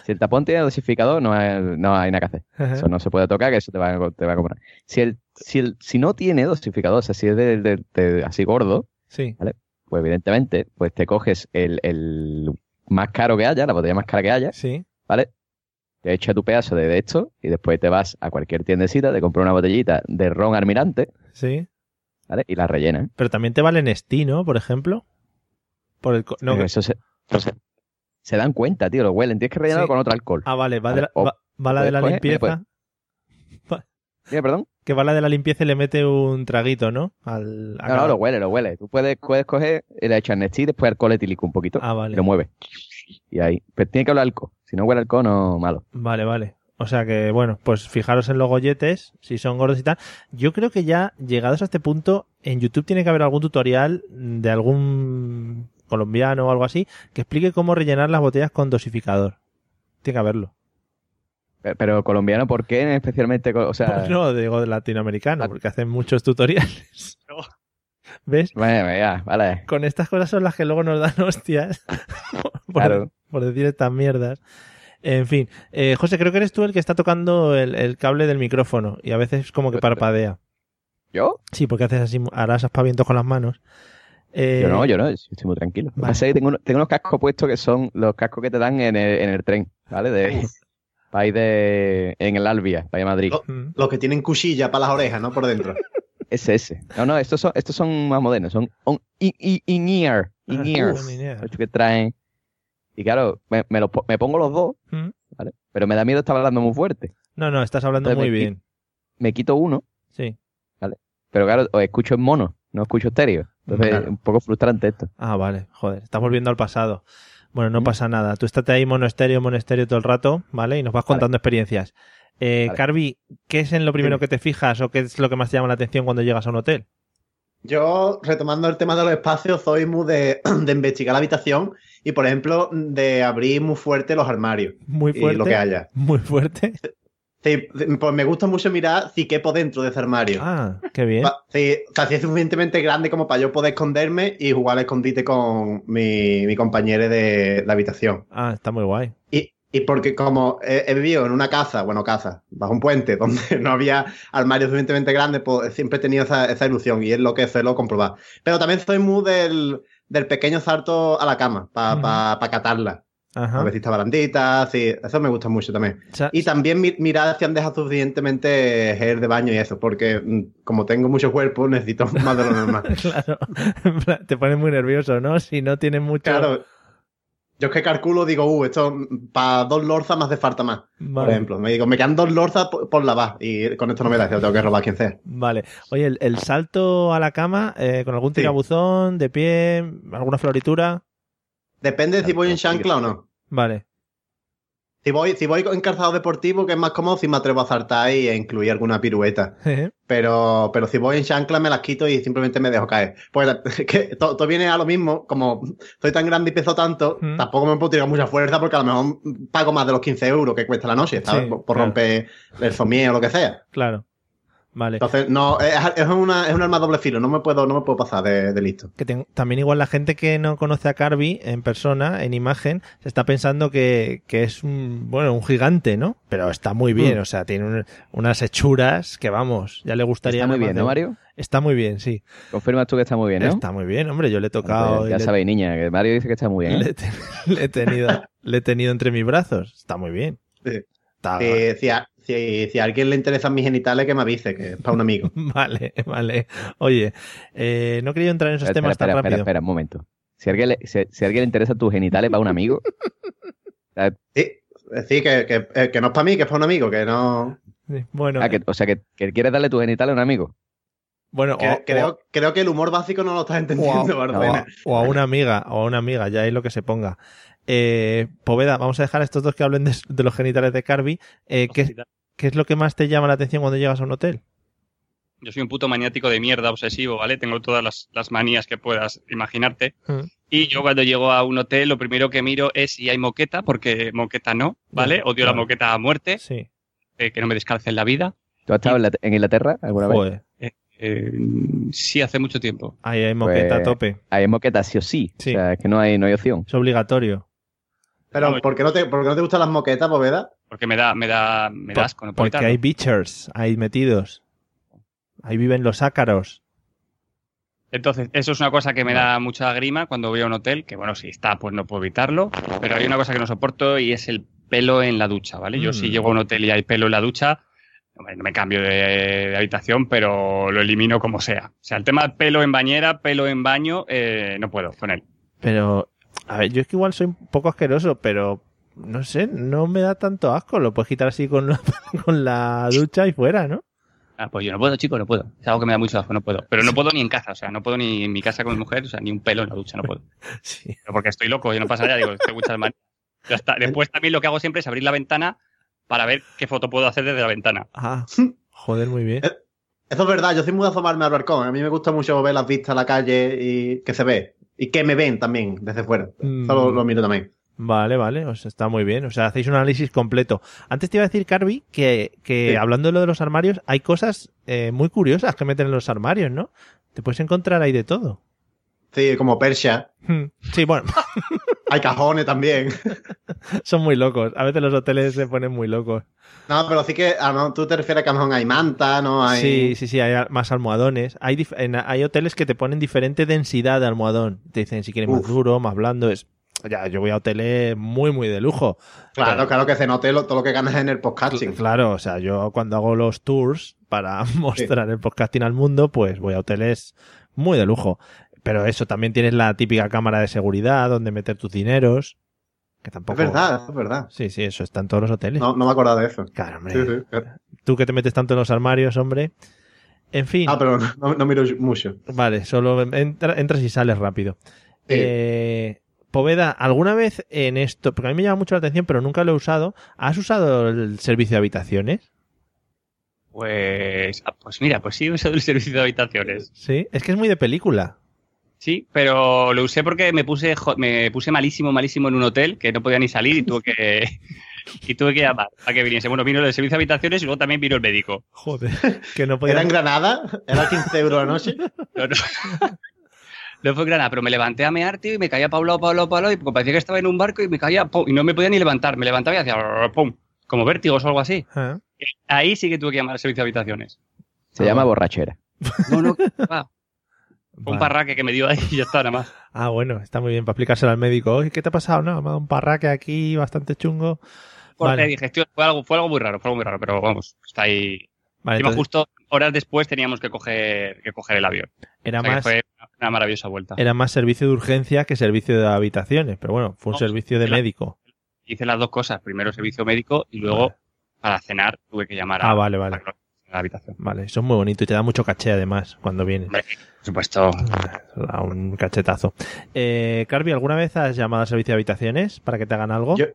Si el tapón tiene dosificador, no hay, no hay nada que hacer. Ajá. Eso no se puede tocar, que eso te va, a- te va a comprar. Si, el, si, el, si no tiene dosificador, o sea, si es de, de- de- así gordo, Sí. ¿vale? Pues evidentemente, pues te coges el, el más caro que haya, la botella más cara que haya, Sí. ¿vale? Te echa tu pedazo de, de esto y después te vas a cualquier tiendecita, te compras una botellita de ron almirante, Sí. ¿Vale? Y la rellenas. Pero también te vale Nestí, ¿no? Por ejemplo. Por el no, eso se, se, se dan cuenta, tío, lo huelen. Tienes que rellenarlo Sí. con otro alcohol. Ah, vale, va, Vale, de la, o va, va la de la limpieza. Dime, perdón. Que va la de la limpieza y le mete un traguito, ¿no? Al, No, no, lo huele, lo huele. Tú puedes, puedes coger le echas Nestí y después alcohol etílico un poquito. Ah, vale. Lo mueves. Y ahí. Pero tiene que hablar alcohol. Si no huele alcohol, no malo. Vale, vale. O sea que, bueno, pues fijaros en los golletes, si son gordos y tal. Yo creo que ya, llegados a este punto, en YouTube tiene que haber algún tutorial de algún colombiano o algo así que explique cómo rellenar las botellas con dosificador. Tiene que haberlo. Pero, pero colombiano, ¿por qué especialmente? O sea, No, digo latinoamericano, porque hacen muchos tutoriales. ¿Ves? bueno, ya, vale. Con estas cosas son las que luego nos dan hostias por, Claro. por decir estas mierdas. En fin, eh, José, creo que eres tú el que está tocando el, el cable del micrófono y a veces como que parpadea. ¿Yo? Sí, porque haces así, harás aspavientos con las manos. Eh, Yo no, yo no, yo estoy muy tranquilo. Lo que vale. pasa es que tengo, uno- tengo unos cascos puestos que son los cascos que te dan en el, en el tren, ¿vale? De, para ir de, en el Albia, para ir a Madrid. Lo- Los que tienen cuchilla para las orejas, ¿no? Por dentro. Ese, ese. No, no, estos son, estos son más modernos, son on- in- in- in-ear. Ah, In-ear. son in-ear. Estos que traen. Y claro, me, me, po- me pongo los dos, Mm. ¿vale? Pero me da miedo estar hablando muy fuerte. No, no, estás hablando Entonces muy me bien. Me quito uno, Sí. ¿vale? Pero claro, os escucho en mono, no escucho estéreo. Entonces, Claro. un poco frustrante esto. Ah, vale, joder, estás volviendo al pasado. Bueno, Mm. no pasa nada. Tú estate ahí monasterio, monasterio todo el rato, ¿vale? Y nos vas contando experiencias. Eh, Vale. Carvi, ¿qué es en lo primero que te fijas o qué es lo que más te llama la atención cuando llegas a un hotel? Yo, retomando el tema de los espacios, soy muy de, de investigar la habitación y, por ejemplo, de abrir muy fuerte los armarios. Muy Y fuerte. lo que haya. Muy fuerte. Sí, pues me gusta mucho mirar si quepo dentro de ese armario. Ah, qué bien. Sí, o sea, si es suficientemente grande como para yo poder esconderme y jugar al escondite con mi, mi compañero de la habitación. Ah, está muy guay. Y, porque como he, he vivido en una casa, bueno, casa, bajo un puente, donde no había armarios suficientemente grandes, pues siempre he tenido esa, esa ilusión y es lo que suelo comprobar. Pero también soy muy del, del pequeño salto a la cama, para Ujú. catarla. Ajá. A veces está barandita, sí, eso me gusta mucho también. O sea, Y también mi- mirar si han dejado suficientemente gel de baño y eso, porque mm, como tengo mucho cuerpo, necesito más de lo normal. claro. Te pones muy nervioso, ¿no? Si no tienes mucho. Claro. Yo es que calculo, digo, uh, esto para dos lorzas me hace falta más. Por ejemplo, me digo, me quedan dos lorzas por, por lavar y con esto no me da, tengo que robar a quien sea. Vale. Oye, el, el salto a la cama, eh, con algún tirabuzón, de pie, alguna floritura. Depende de si voy en chancla o no. Vale. Si voy, si voy en calzado deportivo, que es más cómodo, si me atrevo a saltar y a incluir alguna pirueta. Pero, pero si voy en chancla me las quito y simplemente me dejo caer. Pues es que todo, todo viene a lo mismo, como soy tan grande y peso tanto, Mm. tampoco me puedo tirar mucha fuerza porque a lo mejor pago más de los 15 euros que cuesta la noche, ¿sabes? Sí, por por claro. romper el somier o lo que sea. Claro. Vale. Entonces, no, es, es una, es un arma doble filo, no me puedo, no me puedo pasar de, de listo. Que ten- también igual la gente que no conoce a Carby en persona, en imagen, se está pensando que, que es un, bueno, un gigante, ¿no? Pero está muy bien, Mm. o sea, tiene un- unas hechuras que vamos, ya le gustaría. Está muy bien, ¿no, Mario? Está muy bien, sí. Confirmas tú que está muy bien, ¿no? Está muy bien, hombre, yo le he tocado. ya le- sabéis, niña, que Mario dice que está muy bien. ¿eh? le, he te- le he tenido, le he tenido entre mis brazos. Está muy bien. Sí. Está- Si, si a, si- si a alguien le interesan mis genitales, que me avise, que es para un amigo. Vale, vale. Oye, eh, no quería entrar en esos Espera, temas espera, tan espera, rápido. espera, un momento. Si a alguien le, si, si a alguien le interesa tus genitales para un amigo, eh, Sí, sí que, que, eh, que no es para mí, que es para un amigo, que no... Sí, Bueno, ah, que- o sea, que, que quieres darle tus genitales a un amigo. bueno, que- o- creo, o- creo que el humor básico no lo estás o, entendiendo, a, Bardena. o a una amiga, o a una amiga, ya es lo que se ponga. Eh, Poveda, vamos a dejar a estos dos que hablen de, de los genitales de Carby. Eh, ¿qué, qué es lo que más te llama la atención cuando llegas a un hotel? Yo soy un puto maniático de mierda obsesivo, ¿vale? Tengo todas las, las manías que puedas imaginarte. Mm. Y yo cuando llego a un hotel, lo primero que miro es si hay moqueta, porque moqueta no, ¿vale? Odio la moqueta a muerte, Sí. eh, que no me descalce en la vida. ¿Tú has estado en, la- en Inglaterra alguna vez? Eh, eh, sí, hace mucho tiempo. ahí hay moqueta a Pues, tope. Hay moquetas sí o sí. Sí. O sea, es que no hay, no hay opción. Es obligatorio. Pero, ¿por qué, no te, ¿por qué no te gustan las moquetas, Poveda? Porque me da, me da, me da asco, no porque evitarlo. hay beachers ahí metidos. Ahí viven los ácaros. Entonces, eso es una cosa que me da mucha grima cuando voy a un hotel, que bueno, si está, pues no puedo evitarlo, pero hay una cosa que no soporto y es el pelo en la ducha, ¿vale? Yo Mm. si llego a un hotel y hay pelo en la ducha, no me cambio de, de habitación, pero lo elimino como sea. O sea, el tema de pelo en bañera, pelo en baño, eh, no puedo con él. Pero, a ver, yo es que igual soy un poco asqueroso, pero no sé, no me da tanto asco. Lo puedes quitar así con la, con la ducha y fuera, ¿no? Ah, pues yo no puedo, chico, no puedo. Es algo que me da mucho asco, no puedo. Pero no puedo ni en casa, o sea, no puedo ni en mi casa con mi mujer, o sea, ni un pelo en la ducha, no puedo. Sí. Pero porque estoy loco, yo no pasa nada, digo, tengo muchas manías. Ya está. Después también lo que hago siempre es abrir la ventana para ver qué foto puedo hacer desde la ventana. Ah, joder, muy bien. Eso es verdad, yo soy muy de asomarme al balcón. A mí me gusta mucho ver las vistas a la calle y que se ve. Y que me ven también desde fuera. Mm. Eso lo, lo miro también. Vale, vale, o sea, está muy bien. O sea, hacéis un análisis completo. Antes te iba a decir, Carby, que, que Sí. hablando de lo de los armarios, hay cosas eh, muy curiosas que meten en los armarios, ¿no? Te puedes encontrar ahí de todo. Sí, como Persia. Hmm. Sí, bueno, Hay cajones también. son muy locos. A veces los hoteles se ponen muy locos. No, pero sí que a lo mejor tú te refieres a que a lo mejor hay manta, ¿no? Hay... Sí, sí, sí, hay más almohadones. Hay, en- hay hoteles que te ponen diferente densidad de almohadón. Te dicen si quieres más duro, más blando. Es, ya, yo voy a hoteles muy, muy de lujo. Claro, Pero- claro que se note lo- todo lo que ganas en el podcasting. Claro, o sea, yo cuando hago los tours para mostrar el podcasting al mundo, pues voy a hoteles muy de lujo. Pero eso, también tienes la típica cámara de seguridad donde meter tus dineros. Que tampoco. Es verdad, es verdad. Sí, sí, eso está en todos los hoteles. No, no me acordaba de eso. Claro, hombre. Sí, sí. Tú que te metes tanto en los armarios, hombre. En fin. Ah, pero no, no miro mucho. Vale, solo entra- entras y sales rápido. Eh, Poveda, ¿alguna vez en esto, porque a mí me llama mucho la atención, pero nunca lo he usado, ¿has usado el servicio de habitaciones? Pues, ah, pues mira, pues sí he usado el servicio de habitaciones. Sí, es que es muy de película. Sí, pero lo usé porque me puse me puse malísimo, malísimo en un hotel que no podía ni salir y tuve que y tuve que llamar a que viniese. Bueno, vino el servicio de habitaciones y luego también vino el médico. Joder, que no podía. ¿Era en Granada? ¿Era 15 euros la noche? No, no. No fue granada, pero me levanté a mear, tío, y me caía para un lado, y parecía que estaba en un barco y me caía, pum, y no me podía ni levantar. Me levantaba y hacía, pum, como vértigos o algo así. Ah. Ahí sí que tuve que llamar al servicio de habitaciones. Se llama borrachera. No, no, va. Fue un parraque que me dio ahí y ya está, nada más. Ah, bueno, está muy bien para explicárselo al médico. Oye, ¿qué te ha pasado? No, me ha dado un parraque aquí bastante chungo. Porque Vale. tío, fue algo, fue algo muy raro, fue algo muy raro, pero vamos, está ahí. Vale, entonces- justo horas después teníamos que coger, que coger el avión. Era O sea que más- fue una maravillosa vuelta. Era más servicio de urgencia que servicio de habitaciones, pero bueno, fue un No, servicio de médico. Hice las dos cosas, primero servicio médico y luego para cenar tuve que llamar a, Ah, vale, vale. a la habitación. Vale, eso es muy bonito y te da mucho caché además cuando vienes. Por supuesto. Da un cachetazo. Eh, Carvi, ¿alguna vez has llamado al servicio de habitaciones para que te hagan algo? Yo,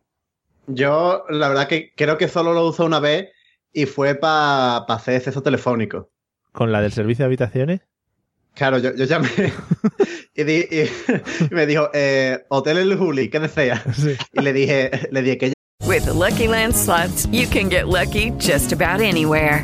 yo, la verdad que creo que solo lo usé una vez y fue para hacer exceso telefónico. ¿Con la del servicio de habitaciones? Claro, yo, yo llamé y, di- y- y me dijo, eh, Hotel El Juli, ¿qué desea? Y le dije, le dije que With the Lucky Land slots, you can get lucky just about anywhere.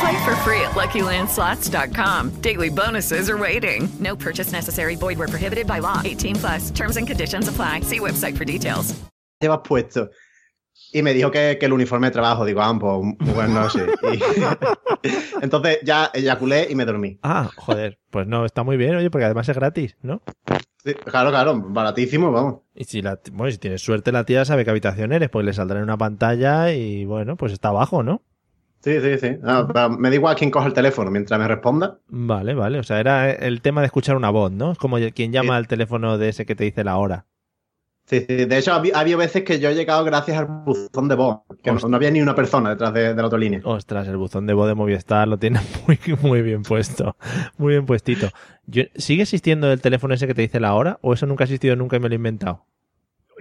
Play for free at LuckyLandSlots.com. Daily bonuses are waiting. No purchase necessary. Void where prohibited by law. 18 plus. Terms and conditions apply. See website for details. llevas puesto. Y me dijo que, que el uniforme de trabajo, digo, ah, pues muy buenas noches. Y- entonces ya eyaculé y me dormí. Ah, joder, pues no, está muy bien, oye, porque además es gratis, ¿no? Sí, claro, claro, baratísimo, vamos. Y si la, bueno, si tienes suerte, la tía sabe qué habitación eres, pues le saldrá en una pantalla y bueno, pues está abajo, ¿no? Sí, sí, sí. Ah, me da igual quién coja el teléfono mientras me responda. Vale, vale. O sea, era el tema de escuchar una voz, ¿no? Es como quien llama al teléfono de ese que te dice la hora. Sí, sí. De hecho, ha habi- ha habido veces que yo he llegado gracias al buzón de voz, que no, no había ni una persona detrás de, de la otra línea. Ostras, el buzón de voz de Movistar lo tiene muy, muy bien puesto. Muy bien puestito. Yo- ¿Sigue existiendo el teléfono ese que te dice la hora? ¿O eso nunca ha existido nunca y me lo he inventado?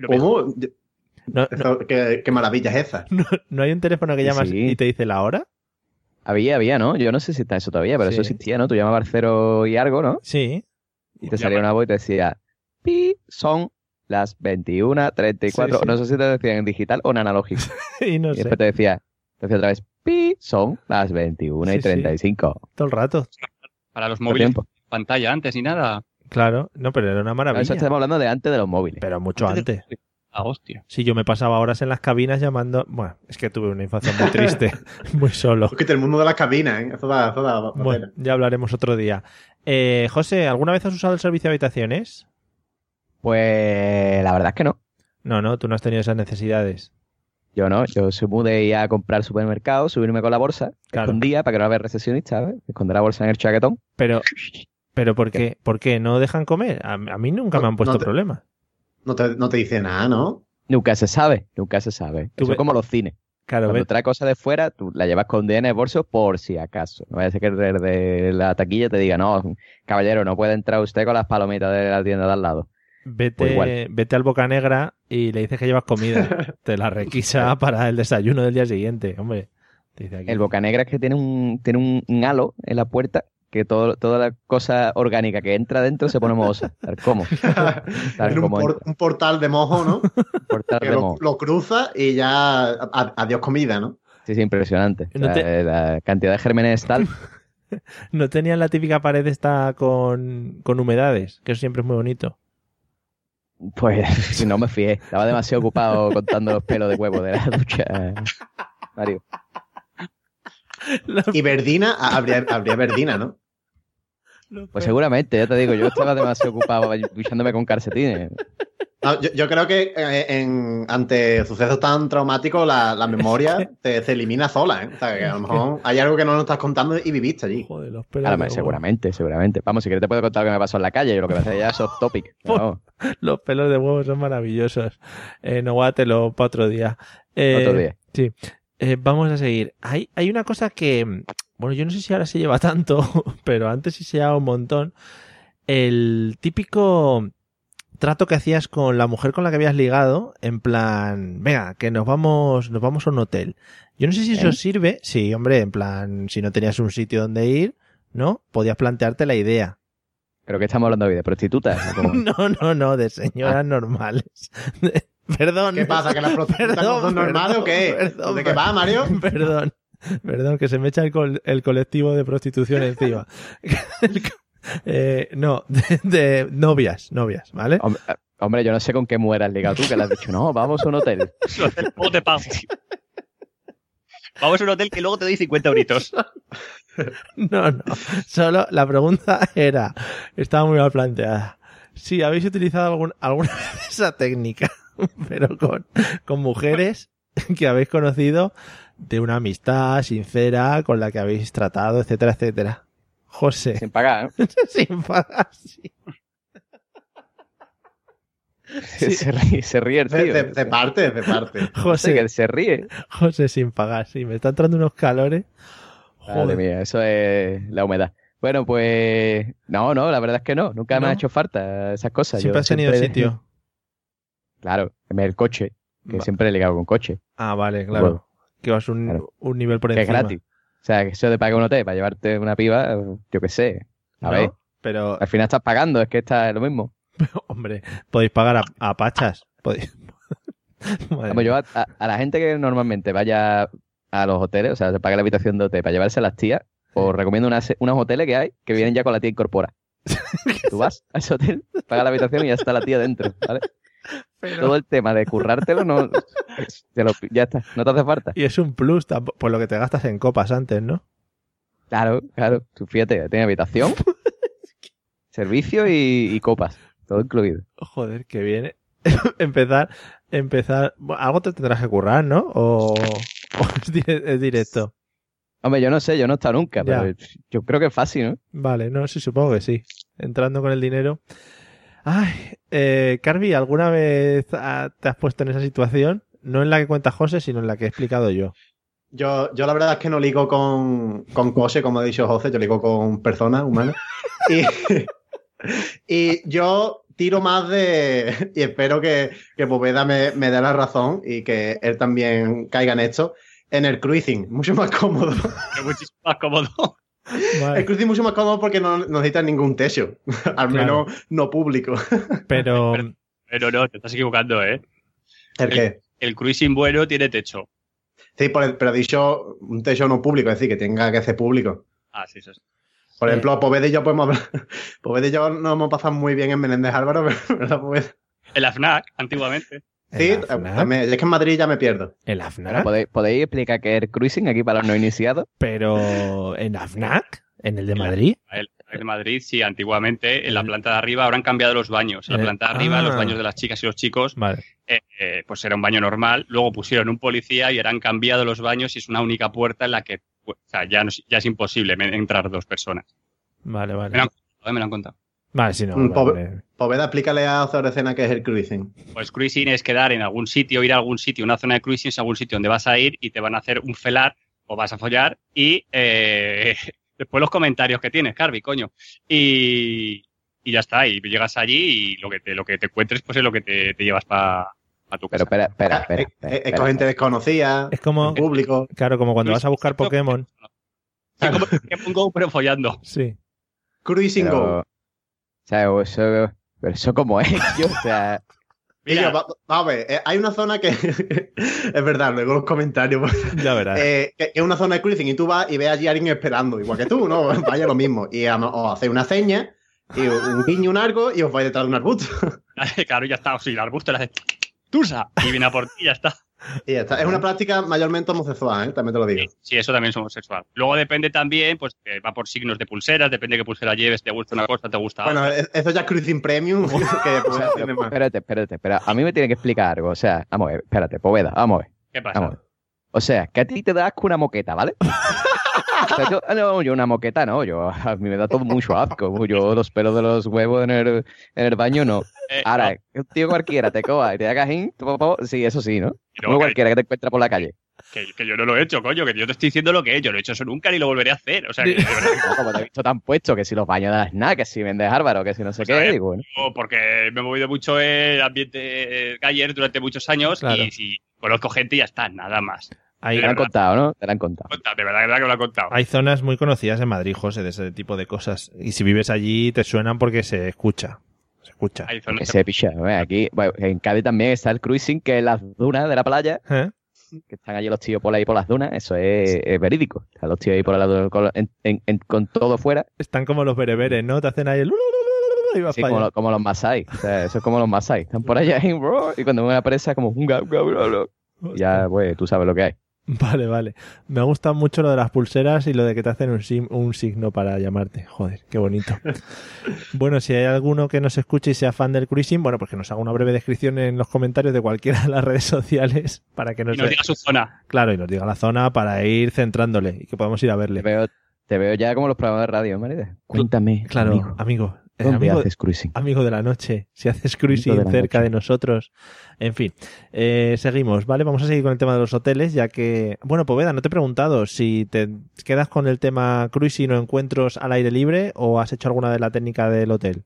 ¿Cómo? No, Eso, ¿qué, qué maravilla es esa? ¿No, no hay un teléfono que llamas sí. y te dice la hora? Había, había, ¿no? Yo no sé si está eso todavía, pero Sí. eso existía, ¿no? Tú llamabas cero y algo, ¿no? Sí. Y te salía una voz y te decía, pi, son las 21.34. Sí, sí. No sé si te decían en digital o en analógico. y no y sé. después te decía, te decía otra vez, pi, son las 21 Sí, y sí. 35. Todo el rato. Para los móviles, pantalla antes ni nada. Claro, no, pero era una maravilla. Eso estamos hablando de antes de los móviles. Pero mucho antes. Ah, hostia. Sí, yo me pasaba horas en las cabinas llamando. Bueno, es que tuve una infancia muy triste, muy solo. Porque el mundo de las cabinas, ¿eh? Eso da, eso da- da Bueno, pena. ya hablaremos otro día. Eh, José, ¿alguna vez has usado el servicio de habitaciones? Pues la verdad es que no. No, no, tú no has tenido esas necesidades. Yo no, yo se mudé a comprar al supermercado, subirme con la bolsa, Claro. escondía para que no haya recesionista, ¿sabes? Esconder la bolsa en el chaquetón. Pero, pero ¿por qué? ¿Por qué? ¿No dejan comer? A, a mí nunca me han puesto no te- problemas. No te, no te dice nada, ¿no? Nunca se sabe, nunca se sabe. Tú Eso ve- es como los cines. Claro, Cuando ve- trae cosas de fuera, tú la llevas con en el bolso por si acaso. No vaya a ser que el de la taquilla te diga, no, caballero, no puede entrar usted con las palomitas de la tienda de al lado. Pues vete, igual. vete al Boca Negra y le dices que llevas comida. Te la requisa para el desayuno del día siguiente, hombre. Te dice aquí. El Bocanegra es que tiene un, tiene un, un halo en la puerta que todo, toda la cosa orgánica que entra dentro se pone mohosa. Tal como. Tal un, como por- entra. un portal de mojo, ¿no? Portal que de lo, moho. lo cruza y ya a- adiós comida, ¿no? Sí, sí, impresionante. No te- eh, La cantidad de gérmenes tal. ¿No tenían la típica pared esta con, con humedades? Que eso siempre es muy bonito. Pues si no me fié. Estaba demasiado ocupado contando los pelos de huevo de la ducha. Mario. Y Verdina, habría, habría Verdina, ¿no? Pues seguramente, ya te digo, yo estaba demasiado ocupado duchándome con calcetines. No, yo, yo creo que eh, en, ante sucesos tan traumáticos la, la memoria te, se elimina sola, ¿eh? O sea, que a lo mejor hay algo que no nos estás contando y viviste allí. Joder, los Claro, me- seguramente, seguramente. Vamos, si quieres te puedo contar lo que me pasó en la calle, yo lo que me hace ya es off topic. Los pelos de huevo son maravillosos. Eh, no guátelo para otro día. Eh, Otro día. Sí. Eh, vamos a seguir. Hay, hay una cosa que, bueno, yo no sé si ahora se lleva tanto, pero antes sí se llevaba un montón. El típico trato que hacías con la mujer con la que habías ligado, en plan, venga, que nos vamos, nos vamos a un hotel. Yo no sé si eso ¿Eh? sirve. Sí, hombre, en plan, si no tenías un sitio donde ir, ¿no? Podías plantearte la idea. ¿Pero qué estamos hablando hoy? ¿De prostitutas? ¿O cómo? No, no, no, de señoras normales. Perdón. ¿Qué pasa? ¿Que las prostitutas no son normales o qué? perdón, ¿De qué va, Mario? Perdón. Perdón, que se me echa el, col- el colectivo de prostitución encima. Eh, no, de, de novias, novias, ¿vale? Hombre, eh, hombre, yo no sé con qué mujer has ligado tú, que le has dicho, no, vamos a un hotel. ¿Cómo te pago? Vamos a un hotel que luego te doy 50 euritos. No, no. Solo la pregunta era, estaba muy mal planteada. Si habéis utilizado algún- alguna vez esa técnica, pero con, con mujeres que habéis conocido de una amistad sincera, con la que habéis tratado, etcétera, etcétera. José. Sin pagar, Sin pagar, sí. Se, ríe, se ríe el De, tío. de- de parte, de parte. No sé, José, que se ríe. José sin pagar, sí. Me está entrando unos calores. Madre mía, eso es la humedad. Bueno, pues no, no, la verdad es que no. Nunca me ¿No? ha hecho falta esas cosas. Siempre Yo has tenido siempre- sitio. Claro, el coche, que Va. siempre he ligado con coche, Ah, vale, claro. Bueno. Que vas un, Claro. un nivel por que es encima. gratis. O sea, que eso de pagar un hotel para llevarte una piba, yo qué sé. A ¿No? ver, Pero, al final estás pagando, es que está lo mismo. hombre, podéis pagar a, a pachas. Podéis... Yo mía. a, a- a la gente que normalmente vaya a los hoteles, o sea, se paga la habitación de hotel para llevarse a las tías, os recomiendo unas- unos hoteles que hay que vienen ya con la tía incorpora. Tú vas a ese hotel, pagas la habitación y ya está la tía dentro, ¿vale? Pero- Todo el tema de currártelo no, te lo- ya está, no te hace falta. Y es un plus por lo que te gastas en copas antes, ¿no? Claro, claro, tú fíjate, tiene habitación, servicio y, y copas, todo incluido. Joder, que viene. empezar, empezar. bueno, algo te tendrás que currar, ¿no? O, o es, dire- es directo. Hombre, yo no sé, yo no he estado nunca, Ya. pero yo creo que es fácil, ¿no? Vale, no, sí, supongo que sí. Entrando con el dinero. Ay, eh, Carvi, ¿alguna vez ah, te has puesto en esa situación? No en la que cuenta José, sino en la que he explicado yo. Yo, yo la verdad es que no ligo con, con coche, como ha dicho José, yo ligo con personas humanas. Y, y yo tiro más de, y espero que, que Poveda me, me dé la razón y que él también caiga en esto, en el cruising, mucho más cómodo. Es muchísimo más cómodo. Vale. El cruising mucho más cómodo porque no necesitas ningún techo, al menos no público. Pero, Pero no, te estás equivocando, ¿eh? ¿El qué? El cruising bueno tiene techo. Sí, por el- pero he dicho un techo no público, es decir, que tenga que ser público. Ah, sí, eso es. Por ejemplo, Poveda y yo podemos hablar. Poveda y yo nos hemos pasado muy bien en Menéndez Álvaro, pero ¿verdad, Poveda? En la FNAC, antiguamente. Sí, también. Es que en Madrid ya me pierdo. ¿En la FNAC? ¿Podéis, podéis explicar qué es el cruising aquí para los no iniciados? Pero, ¿en la FNAC? ¿En el de Madrid? El el de Madrid, sí, antiguamente en la planta de arriba habrán cambiado los baños. En la Eh, planta de arriba, ah. los baños de las chicas y los chicos, Vale. eh, eh, pues era un baño normal. Luego pusieron un policía y han cambiado los baños y es una única puerta en la que pues, o sea, ya, no ya es imposible entrar dos personas. Vale, Me lo vale. han, me lo han contado. Vale, si no. Mm, vale. Poveda, explícale a Zorecena qué es el cruising. Pues cruising es quedar en algún sitio, ir a algún sitio, una zona de cruising es algún sitio donde vas a ir y te van a hacer un felar o vas a follar y eh, después los comentarios que tienes, Carvi, coño. Y, y ya está, y llegas allí y lo que te, lo que te encuentres pues es lo que te, te llevas para tu Pero casa. espera, espera, Ah, espera. es- espera, es, con gente desconocida, Es como, en público. claro, como cuando vas a buscar Pokémon. Sí, como Pokémon Go, pero follando. Sí. Cruising Pero, Go. o sea, eso, pero eso como es, yo, o sea, Y Mira, va- vamos a ver, eh, hay una zona que es verdad, luego los comentarios. Ya verás. eh, que que es una zona de cruising y tú vas y ves allí a alguien esperando, igual que tú, ¿no? Vaya lo mismo. Y a- os hacéis una seña, y un guiño, un arco, y os vais detrás de un arbusto. claro, ya está. O si el arbusto le hace Tusa y viene a por ti, ya está. Y ya está. Es una práctica mayormente homosexual, ¿eh? también te lo digo. Sí, eso también es homosexual. Luego depende también, pues va por signos de pulseras, depende de qué pulsera lleves, te gusta una cosa, te gusta Bueno, otra. e- eso ya es Cruising Premium. que pues. Espérate, espérate, espera. A mí me tiene que explicar algo. O sea, vamos a ver, espérate, Poveda, vamos a ver. ¿Qué pasa? Vamos a ver. O sea, que a ti te da asco una moqueta, ¿vale? O sea, yo, no, yo una moqueta no, yo, a mí me da todo mucho asco. Yo los pelos de los huevos en el, en el baño no. Eh, Ahora, no. un tío cualquiera te coja y te haga po, sí, eso sí, ¿no? No cualquiera que te encuentra por la calle. Que, que yo no lo he hecho, coño, que yo te estoy diciendo lo que he hecho. No he hecho eso nunca ni lo volveré a hacer. O sea, que, No, como te he visto tan puesto, que si los baños de las snacks, que si vendes Álvaro, que si no sé Pues qué, ver, digo, no, porque me he movido mucho el ambiente galler durante muchos años Claro. y si conozco gente y ya está, nada más. Hay, Te lo han contado, ¿no? Te lo han contado. De verdad, de verdad que me lo han contado. hay zonas muy conocidas en Madrid, José, de ese tipo de cosas. Y si vives allí, te suenan porque se escucha. Se escucha. Hay zonas- Que se picha. Aquí, bueno, en Cádiz también está el cruising, que es las dunas de la playa, ¿Eh? que están allí los tíos por ahí por las dunas, eso es, es verídico. Están los tíos ahí por la duna con, en- en- en- con todo fuera, Están como los bereberes, ¿no? Te hacen ahí el... Y vas sí, para como, allá. lo- como los masai. O sea, eso es como los masai. Están por allá ahí, bro, y cuando ven una presa, como ya, pues, tú sabes lo que hay. Vale, vale. Me gusta mucho lo de las pulseras y lo de que te hacen un, sim- un signo para llamarte. Joder, qué bonito. bueno, si hay alguno que nos escuche y sea fan del cruising, bueno, pues que nos haga una breve descripción en los comentarios de cualquiera de las redes sociales para que nos, Y nos diga su zona. Claro, y nos diga la zona para ir centrándole y que podamos ir a Te verle. veo, te veo ya como los programas de radio, Marida. Cuéntame, Claro, amigo, amigo. Eh, ¿dónde amigo, haces cruising? amigo de la noche, si haces cruising de cerca noche. de nosotros. En fin, eh, seguimos, ¿vale? Vamos a seguir con el tema de los hoteles, ya que, bueno, Poveda, no te he preguntado si te quedas con el tema cruising o encuentros al aire libre o has hecho alguna de la técnica del hotel.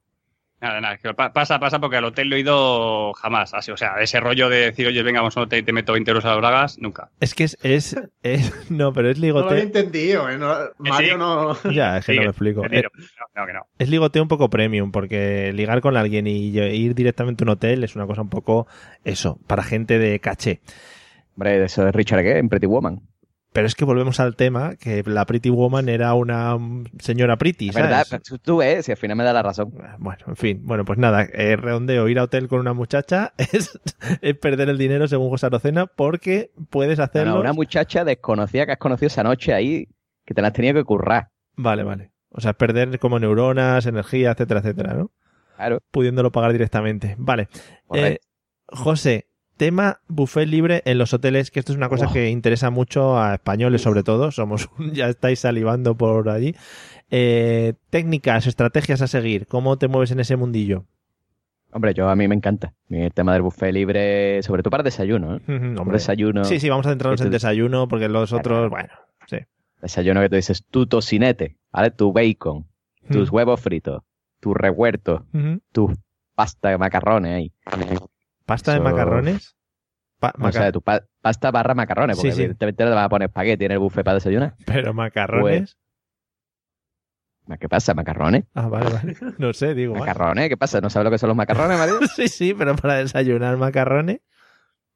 Nada, nada, pasa, pasa porque al hotel no he ido jamás. Así, o sea, ese rollo de decir, oye, venga, vamos a un hotel y te meto 20 euros a las bragas, nunca. Es que es, es, es- no, pero es No lo ligoteo. entendido, ¿eh? No- Mario sí. no. Ya, es que Sí, no me explico. que Eh, no, no, que no. Es ligoteo un poco premium, porque ligar con alguien y ir directamente a un hotel es una cosa un poco eso, para gente de caché. Hombre, eso es Richard Gere en Pretty Woman. Pero es que volvemos al tema, que la Pretty Woman era una señora Pretty, Es verdad, ¿sabes? tú- ves, si al final me da la razón. Bueno, en fin, bueno, pues nada, eh, redondeo, ir a hotel con una muchacha es, es perder el dinero según José Arocena porque puedes hacerlo. no, una muchacha desconocida que has conocido esa noche ahí, que te la has tenido que currar. Vale, vale. O sea, perder como neuronas, energía, etcétera, etcétera, ¿no? Claro. Pudiéndolo pagar directamente. Vale. Eh, José, tema buffet libre en los hoteles, que esto es una cosa que interesa mucho a españoles sobre todo, somos ya estáis salivando por allí. Eh, técnicas, estrategias a seguir, ¿cómo te mueves en ese mundillo? Hombre, yo a mí me encanta. El tema del buffet libre, sobre todo para desayuno, ¿eh? Hombre. desayuno. Sí, sí, vamos a centrarnos Este- en desayuno porque los otros, bueno, sí. Desayuno que tú dices, tu tocinete, ¿vale? Tu bacon, tus huevos fritos, tu revuelto, tu pasta de macarrones ahí. ¿Pasta de macarrones? Pa- O sea, tu pa- pasta barra macarrones, porque Sí, sí. evidentemente no te van a poner espagueti en el buffet para desayunar. Pero macarrones. ¿Qué pasa? ¿Macarrones? Ah, vale, vale. No sé, digo. vale. ¿Macarrones? ¿Qué pasa? ¿No sabes lo que son los macarrones, Mario? Sí, sí, pero para desayunar macarrones.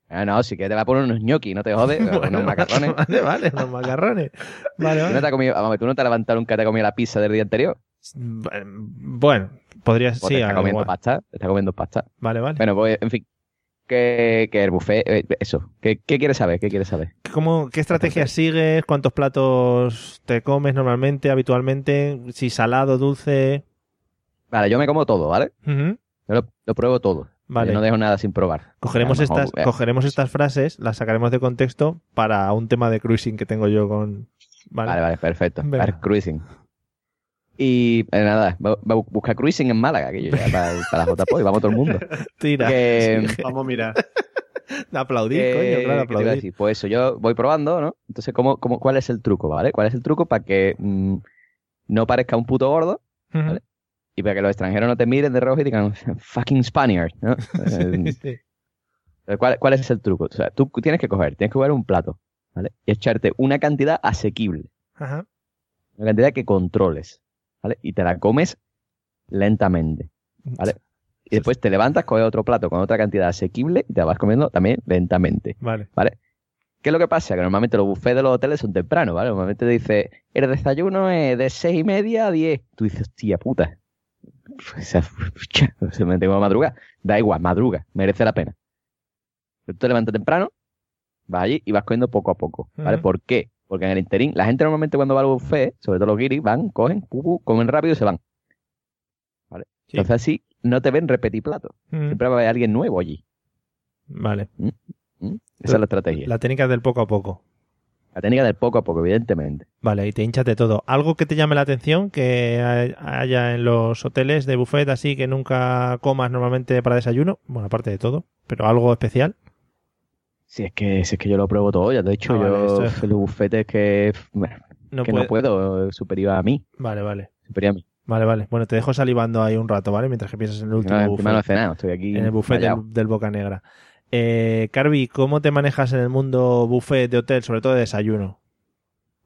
Ah, no, sí que te va a poner unos ñoquis, no te jodes, Bueno, unos macarrones. Vale, vale, unos macarrones. Vale, ¿Tú no vale. te has comido, vamos, ¿tú no te has levantado nunca te has comido la pizza del día anterior? Bueno, podría Pues sí, te está comiendo igual. pasta, te está comiendo pasta. Vale, vale. Bueno, pues, en fin, que, que el buffet, eh, eso, ¿qué, ¿qué quieres saber? ¿Qué quieres saber? ¿Cómo, ¿Qué estrategias sigues? ¿Cuántos platos te comes normalmente, habitualmente? Si salado, dulce. Vale, yo me como todo, ¿vale? Yo lo, lo pruebo todo. Vale. Yo no dejo nada sin probar. Cogeremos, mejor, estas, eh, cogeremos estas frases, las sacaremos de contexto para un tema de cruising que tengo yo con. Vale, Vale, vale, perfecto. Venga. Para cruising. Y eh, nada, va, va a buscar cruising en Málaga, que yo ya para, para la JPO y vamos todo el mundo. Tira. Que- Sí. Vamos a mirar. aplaudir, Eh, coño, claro, ¿qué te iba a aplaudir. decir? Pues eso, yo voy probando, ¿no? Entonces, ¿cómo, cómo, ¿cuál es el truco, vale? ¿Cuál es el truco para que mm, no parezca un puto gordo y para que los extranjeros no te miren de rojo y digan, fucking Spaniard, ¿no? Sí. ¿Cuál, ¿Cuál es el truco? O sea, tú tienes que coger, tienes que coger un plato, ¿vale? Y echarte una cantidad asequible, Ajá. una cantidad que controles, ¿vale? Y te la comes lentamente, ¿vale? Y después te levantas, coges otro plato con otra cantidad asequible y te la vas comiendo también lentamente, Vale. ¿vale? ¿Qué es lo que pasa? Que normalmente los buffets de los hoteles son tempranos, ¿vale? Normalmente te dice, el desayuno es de seis y media a diez. Tú dices, hostia puta. Se me tengo madrugar. Da igual, madruga, merece la pena. Tú te levantas temprano, Vas allí y vas cogiendo poco a poco, ¿vale? ¿Por qué? Porque en el interín, la gente normalmente cuando va al buffet, sobre todo los guiris, van, cogen, comen rápido y se van. ¿Vale? Sí. Entonces así no te ven repetir platos. Mm. Siempre va a haber alguien nuevo allí. Vale. ¿Mm? ¿Mm? Esa es la estrategia. La técnica del poco a poco. La técnica del poco a poco, evidentemente. Vale, y te hinchas de todo. ¿Algo que te llame la atención que hay- haya en los hoteles de buffet así que nunca comas normalmente para desayuno? Bueno, aparte de todo, pero algo especial. Si es que, si es que yo lo pruebo todo, ya te he dicho, Ah, yo es- los bufetes que, bueno, No que puede- no puedo, superior a mí, Vale, vale. superior a mí. Vale, vale. Bueno, te dejo salivando ahí un rato, ¿vale? Mientras que piensas en el último No, buffet. no he cenado, estoy aquí en el buffet del, del Boca Negra. Eh, Carvi, ¿cómo te manejas en el mundo buffet de hotel, sobre todo de desayuno?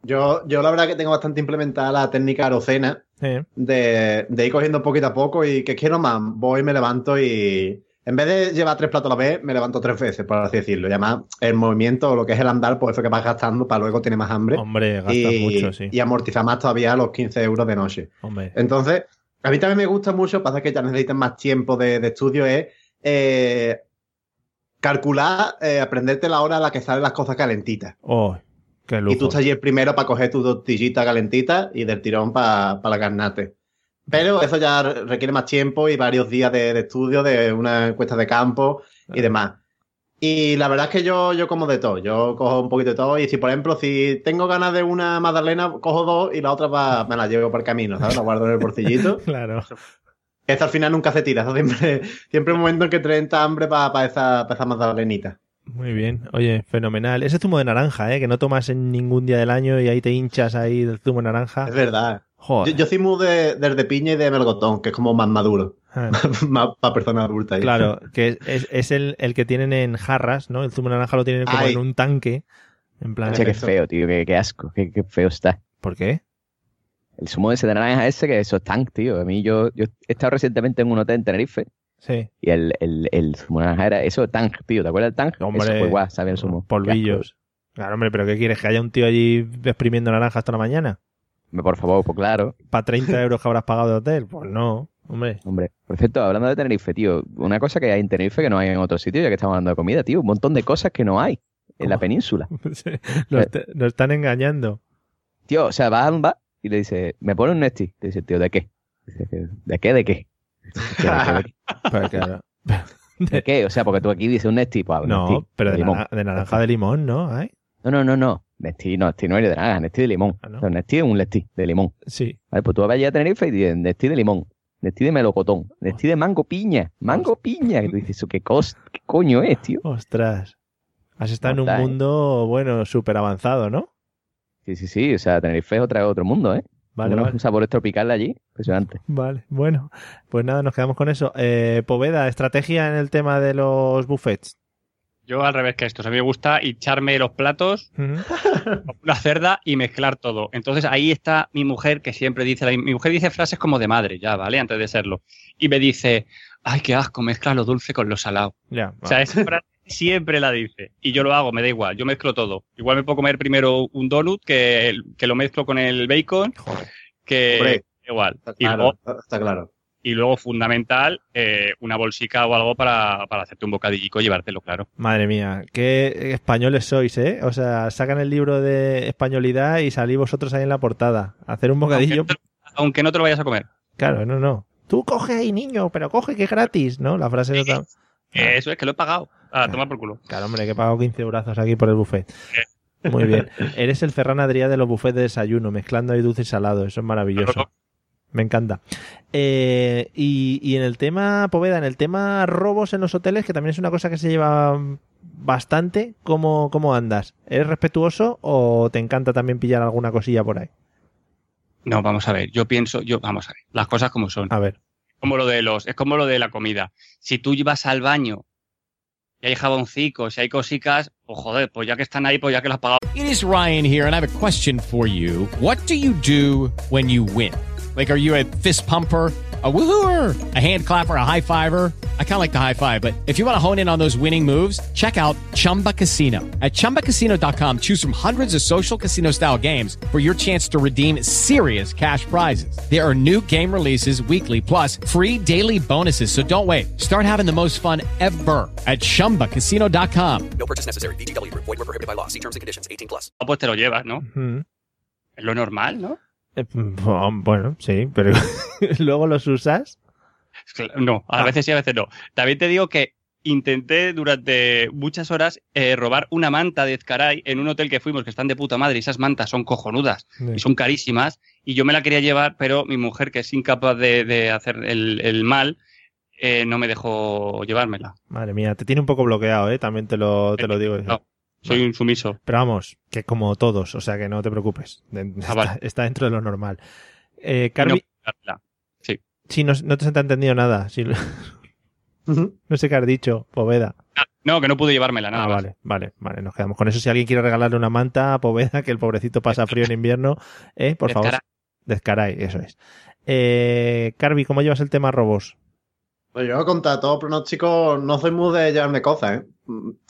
Yo, yo la verdad que tengo bastante implementada la técnica arocena Eh, de, de ir cogiendo poquito a poco y que quiero más, voy, me levanto y en vez de llevar tres platos a la vez, me levanto tres veces, por así decirlo. Y además, el movimiento o lo que es el andar, pues eso que vas gastando para luego tener más hambre. Hombre, gastas y, mucho, sí. y amortizar más todavía los 15 euros de noche. Hombre. Entonces, a mí también me gusta mucho, pasa que ya necesitan más tiempo de, de estudio, es eh, calcular, eh, aprenderte la hora a la que salen las cosas calentitas. Oh, qué lujo. Y tú estás allí el primero para coger tu tortillita calentita y del tirón para la carnate. Pero eso ya re- requiere más tiempo y varios días de, de estudio, de una encuesta de campo y demás. Y la verdad es que yo, yo como de todo. Yo cojo un poquito de todo. Y si, por ejemplo, si tengo ganas de una magdalena, cojo dos y la otra va- me la llevo por el camino, ¿sabes? La guardo en el bolsillito. Claro. Esto al final nunca se tira. Eso siempre, siempre un momento en que te entra hambre para esa, pa esa magdalenita. Muy bien. Oye, fenomenal. Ese zumo de naranja, ¿eh? Que no tomas en ningún día del año y ahí te hinchas ahí del zumo de naranja. Es verdad. Joder. Yo, yo soy muy de, del de piña y de melgotón, que es como más maduro. Ah. más para personas adultas. ¿eh? Claro, que es, es- es el, el que tienen en jarras, ¿no? El zumo de naranja lo tienen como Ay. en un tanque. En plan. Qué feo, tío, qué, qué asco, qué, qué feo está. ¿Por qué? El zumo ese de naranja ese, que eso es tank, tío. A mí yo, yo he estado recientemente en un hotel en Tenerife Sí. y el, el, el zumo de naranja era eso, tank, tío. ¿Te acuerdas del tank? Hombre, eso fue guau, sabía el zumo. Polvillos. Claro, hombre, pero ¿qué quieres? ¿Que haya un tío allí exprimiendo naranjas toda la mañana? Por favor, pues claro. ¿Para 30 euros que habrás pagado de hotel? Pues no, hombre. Hombre, por cierto, hablando de Tenerife, tío, una cosa que hay en Tenerife que no hay en otros sitios, ya que estamos hablando de comida, tío, un montón de cosas que no hay en la península. Sí, Nos, están engañando. Tío, o sea, vas a un bar y le dice, ¿me pone un Nesti? Le dice, tío, ¿de qué? Dice, ¿de qué? ¿De qué? Tío, ¿de qué? ¿De qué? Pues. ¿De qué? O sea, porque tú aquí dices un Nesti, pues No, pero de, naranja de limón, ¿no? No, no, no, no. Nesti, no, Nesti no es de naranja, Nesti de limón. Ah, ¿no? Nesti es un Nesti de limón. Sí. Vale, pues tú vas allá a Tenerife y dices, Nesti de limón. Nesti de melocotón. Nesti de mango piña. Mango piña. Que tú dices, ¿eso qué, qué coño es, tío? Ostras. Has estado en un mundo, bueno, súper avanzado, ¿no? Sí, sí, sí. O sea, Tenerife es otra, otro mundo, ¿eh? Vale, Unos vale. sabores tropicales allí. Impresionante. Vale, bueno. Pues nada, nos quedamos con eso. Eh, Poveda, estrategia en el tema de los buffets. Yo al revés que esto. O sea, a mí me gusta echarme los platos, una cerda y mezclar todo. Entonces ahí está mi mujer que siempre dice, la- mi mujer dice frases como de madre ya, ¿vale? Antes de serlo. Y me dice, ay, qué asco, mezcla lo dulce con lo salado. Ya. O sea, esa frase siempre la dice. Y yo lo hago, me da igual, yo mezclo todo. Igual me puedo comer primero un donut que, que lo mezclo con el bacon, que Hombre, igual. Y Claro, luego, está claro. Y luego fundamental, eh, una bolsica o algo para, para hacerte un bocadillico y llevártelo, claro. Madre mía, qué españoles sois, ¿eh? O sea, sacan el libro de españolidad y salís vosotros ahí en la portada. Hacer un bocadillo. Aunque no te lo vayas a comer. Claro, no, no. Tú coge ahí, niño, pero coge que es gratis, ¿no? La frase es otra. Eh, Eso es que lo he pagado. A tomar por culo. Claro, hombre, que he pagado 15 eurazos aquí por el buffet. Muy bien. Eres el Ferran Adrià de los buffets de desayuno, mezclando ahí dulce y salado. Eso es maravilloso. Me encanta. Eh, y, y en el tema, Poveda, en el tema robos en los hoteles, que también es una cosa que se lleva bastante, ¿cómo, cómo andas? ¿Eres respetuoso o te encanta también pillar alguna cosilla por ahí? No, vamos a ver. Yo pienso, yo, vamos a ver. Las cosas como son. A ver. Como lo de los, es como lo de la comida. Si tú vas al baño y hay jaboncicos, si hay cosicas, pues joder, pues ya que están ahí, pues ya que las pagado. It is Ryan here, and I have a question for you. What do you do when you win? Like, are you a fist pumper? A woohooer, a hand clapper, a high fiver. I kind of like the high five, but if you want to hone in on those winning moves, check out Chumba Casino. At chumbacasino.com, choose from hundreds of social casino style games for your chance to redeem serious cash prizes. There are new game releases weekly, plus free daily bonuses. So don't wait. Start having the most fun ever at chumbacasino.com. No purchase necessary. VGW Group. Void were prohibited by law. See terms and conditions. 18 plus. Pues te lo llevas, ¿no? Mm. Es lo normal, ¿no? Eh, Bueno, sí, pero luego los usas. No, a Ah. veces sí, a veces no. También te digo que intenté durante muchas horas eh, robar una manta de Ezcaray en un hotel que fuimos, que están de puta madre, y esas mantas son cojonudas Sí. y son carísimas, y yo me la quería llevar, pero mi mujer, que es incapaz de, de hacer el, el mal, eh, no me dejó llevármela. Madre mía, te tiene un poco bloqueado, ¿eh? También te lo, te lo digo. No, soy un sumiso. Pero vamos, que como todos, o sea que no te preocupes. Está, Ah, vale. está dentro de lo normal. Eh, Carvi, no. Sí. sí, no, no te se te ha entendido nada. sí. no sé qué has dicho, Poveda. No, que no pude llevármela, nada Ah, vale, vale, vale, nos quedamos con eso. Si alguien quiere regalarle una manta a Poveda, que el pobrecito pasa frío en invierno, eh, por favor. Descaray. Descaray, eso es. Eh, Carvi, ¿cómo llevas el tema robos? Pues yo, contra todo pronóstico, no soy muy de llevarme cosas, ¿eh?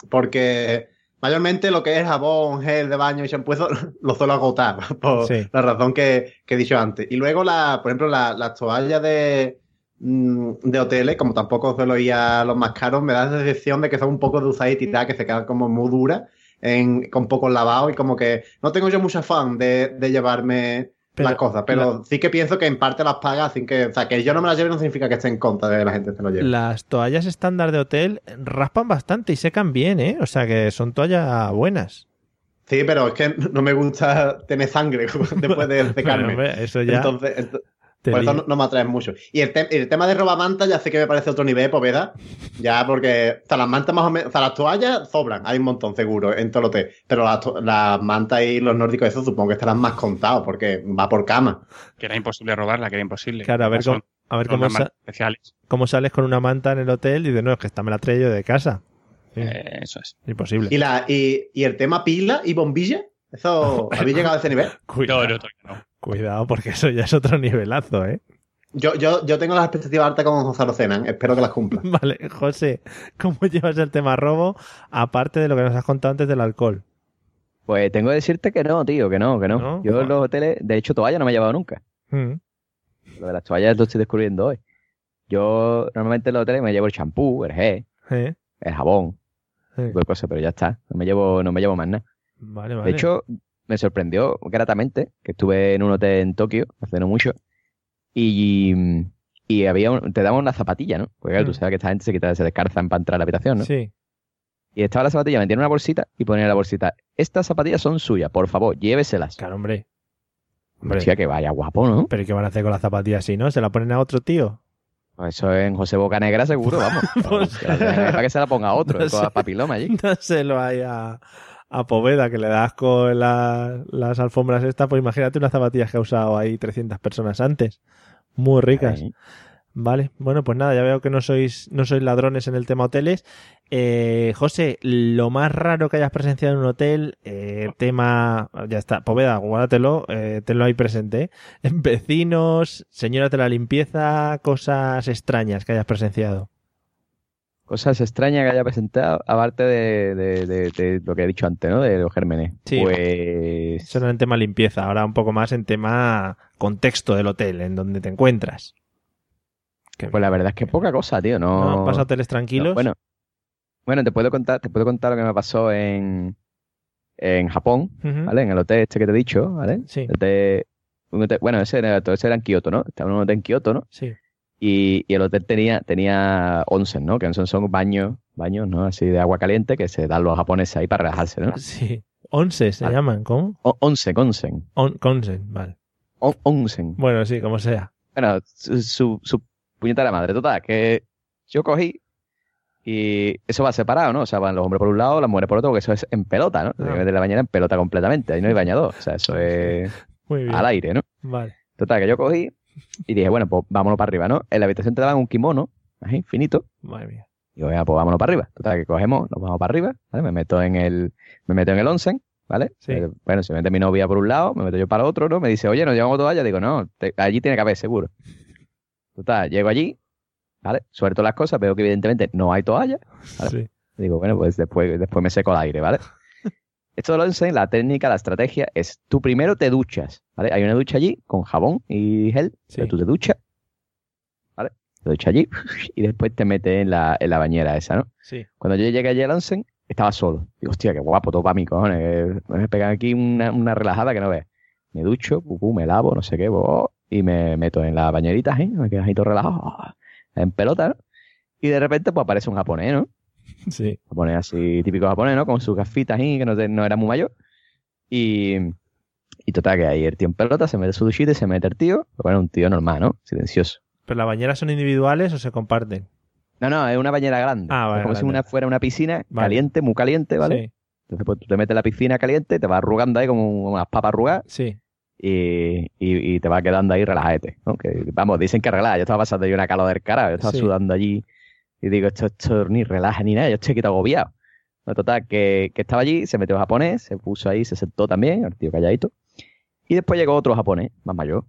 Porque mayormente lo que es jabón, gel de baño y shampoo, eso lo suelo agotar, por Sí. la razón que, que he dicho antes. Y luego, la, por ejemplo, la- las toallas de, mm, de hoteles, como tampoco suelo ir a los más caros, me da la sensación de que son un poco de usadita y tal, que se quedan como muy duras, en, con poco lavado y como que no tengo yo mucha fan de, de llevarme Pero las cosas, pero sí que pienso que en parte las paga sin que, o sea, que yo no me las lleve no significa que esté en contra de que la gente se lo lleve. Las toallas estándar de hotel raspan bastante y secan bien, ¿eh? O sea que son toallas buenas. Sí, pero es que no me gusta tener sangre después de secarme. Bueno, hombre, eso ya Entonces, ent- te por eso no, no me atrae mucho. Y el, te- el tema de robamanta ya sé que me parece otro nivel, Poveda. Ya porque, sea, las mantas más o menos, o sea, las toallas sobran, hay un montón seguro en todo el hotel. Pero las, las mantas y los nórdicos, eso supongo que estarán más contados porque va por cama. Que era imposible robarla, que era imposible. Claro, a ver cómo, a ver cómo, sa- especiales. cómo sales con una manta en el hotel y de no, es que esta me la traigo yo de casa. Sí, Eh, eso es. Imposible. Y, la, y, y el tema pila y bombilla, eso, ¿habéis llegado a ese nivel? Cuidado, No, no, todavía no. cuidado, porque eso ya es otro nivelazo, ¿eh? Yo, yo, yo tengo las expectativas altas con José Rocenan, espero que las cumpla. Vale, José, ¿cómo llevas el tema robo? Aparte de lo que nos has contado antes del alcohol. Pues tengo que decirte que no, tío, que no, que no. ¿No? Yo en los hoteles, de hecho, toalla no me he llevado nunca. Mm, Lo de las toallas lo estoy descubriendo hoy. Yo normalmente en los hoteles me llevo el champú, el gel, ¿eh? el jabón, Sí. cosas, pero ya está. No me llevo, no me llevo más nada. Vale, vale. De hecho, me sorprendió gratamente que estuve en un hotel en Tokio hace no mucho y, y había un- te daban una zapatilla, ¿no? Porque claro, tú Mm. sabes que esta gente se quita, se descarzan para entrar a la habitación, ¿no? Sí. Y estaba la zapatilla, metía en una bolsita y ponía en la bolsita, estas zapatillas son suyas, por favor, lléveselas. Claro, hombre. Hombre. Hostia, que vaya guapo, ¿no? Pero ¿y ¿qué van a hacer con las zapatillas si no? ¿Se la ponen a otro tío? Pues eso en José Bocanegra seguro, vamos. Que la para que se la ponga otro, No con sé. papiloma allí. No se lo hay a, Poveda, que le da asco en la- las alfombras estas. Pues imagínate unas zapatillas que ha usado ahí 300 personas antes. Muy ricas. Ahí. Vale, bueno, pues nada, ya veo que no sois, no sois ladrones en el tema hoteles. Eh, José, lo más raro que hayas presenciado en un hotel, eh, tema, ya está, Poveda, guárdatelo, eh, tenlo ahí presente. ¿eh? Vecinos, señoras de la limpieza, cosas extrañas que hayas presenciado. Cosas extrañas que haya presentado, aparte de, de- de- de lo que he dicho antes, ¿no? De los gérmenes. Sí. Pues Eso no en tema limpieza, ahora un poco más en tema contexto del hotel, en donde te encuentras. Pues la verdad es que poca cosa, tío. No, ¿No? ¿Has pasado hoteles tranquilos? No, bueno, bueno, te puedo contar, te puedo contar lo que me pasó en, en Japón. ¿vale? En el hotel este que te he dicho, ¿vale? Sí. El hotel- un hotel- bueno, ese era, todo ese era en Kioto, ¿no? Estaba en un hotel en Kioto, ¿no? Sí. Y, y el hotel tenía, tenía onsen, ¿no? Que onsen son baños, baños, ¿no? Así de agua caliente que se dan los japoneses ahí para relajarse, ¿no? Sí. Once se Vale. llaman, ¿cómo? O- onsen, onsen. On, consen, vale. On- onsen. Bueno, sí, como sea. Bueno, su, su, su puñetera madre, total, que yo cogí y eso va separado, ¿no? O sea, van los hombres por un lado, las mujeres por otro, porque eso es en pelota, ¿no? Que meter la bañera en pelota completamente, ahí no hay bañador, o sea, eso es Muy bien. al aire, ¿no? Vale. Total, que yo cogí y dije, bueno, pues vámonos para arriba, ¿no? En la habitación te daban un kimono, así, finito, Madre mía. y yo, venga, pues vámonos para arriba. Total, que cogemos, nos vamos para arriba, ¿vale? Me meto en el, me meto en el onsen, ¿vale? Sí. Eh, bueno, se mete mi novia por un lado, me meto yo para el otro, ¿no? Me dice, oye, ¿nos llevamos toalla? Digo, no, te- allí tiene que haber, seguro. Total, llego allí, ¿vale? Suelto las cosas, veo que evidentemente no hay toalla. ¿vale? Sí. Digo, bueno, pues después, después me seco el aire, ¿vale? Esto lo enseña, la técnica, la estrategia es, tú primero te duchas, ¿vale? Hay una ducha allí con jabón y gel, pero tú te duchas, ¿vale? Te duchas allí y después te metes en la, en la bañera esa, ¿no? Sí. Cuando yo llegué allí al onsen, estaba solo. Digo, hostia, qué guapo, todo para mí, cojones. Me pegan aquí una, una relajada que no veas. Me ducho, pupú, me lavo, no sé qué, bo, y me meto en la bañerita, ¿eh? Me quedo ahí todo relajado, en pelota, ¿no? Y de repente, pues aparece un japonés, ¿no? Sí. Japonés así, típico japonés, ¿no? Con sus gafitas ahí, que no, no era muy mayor. Y, y total, que ahí el tío en pelota se mete su duchita y se mete el tío. Pues bueno, un tío normal, ¿no? Silencioso. ¿Pero las bañeras son individuales o se comparten? No, no, es una bañera grande. Ah, vale, es como si una, fuera una piscina Vale. caliente, muy caliente, ¿vale? Sí. Entonces, pues tú te metes en la piscina caliente, te vas arrugando ahí como unas papas arrugadas. Sí. Y, y, y te vas quedando ahí relajete. ¿no? Que, vamos, dicen que relaja. Yo estaba pasando yo una calor del cara, yo estaba Sí. sudando allí. Y digo, esto, esto ni relaja ni nada, yo estoy aquí agobiado. No, total, que, que estaba allí, se metió el japonés, se puso ahí, se sentó también, el tío calladito. Y después llegó otro japonés, más mayor.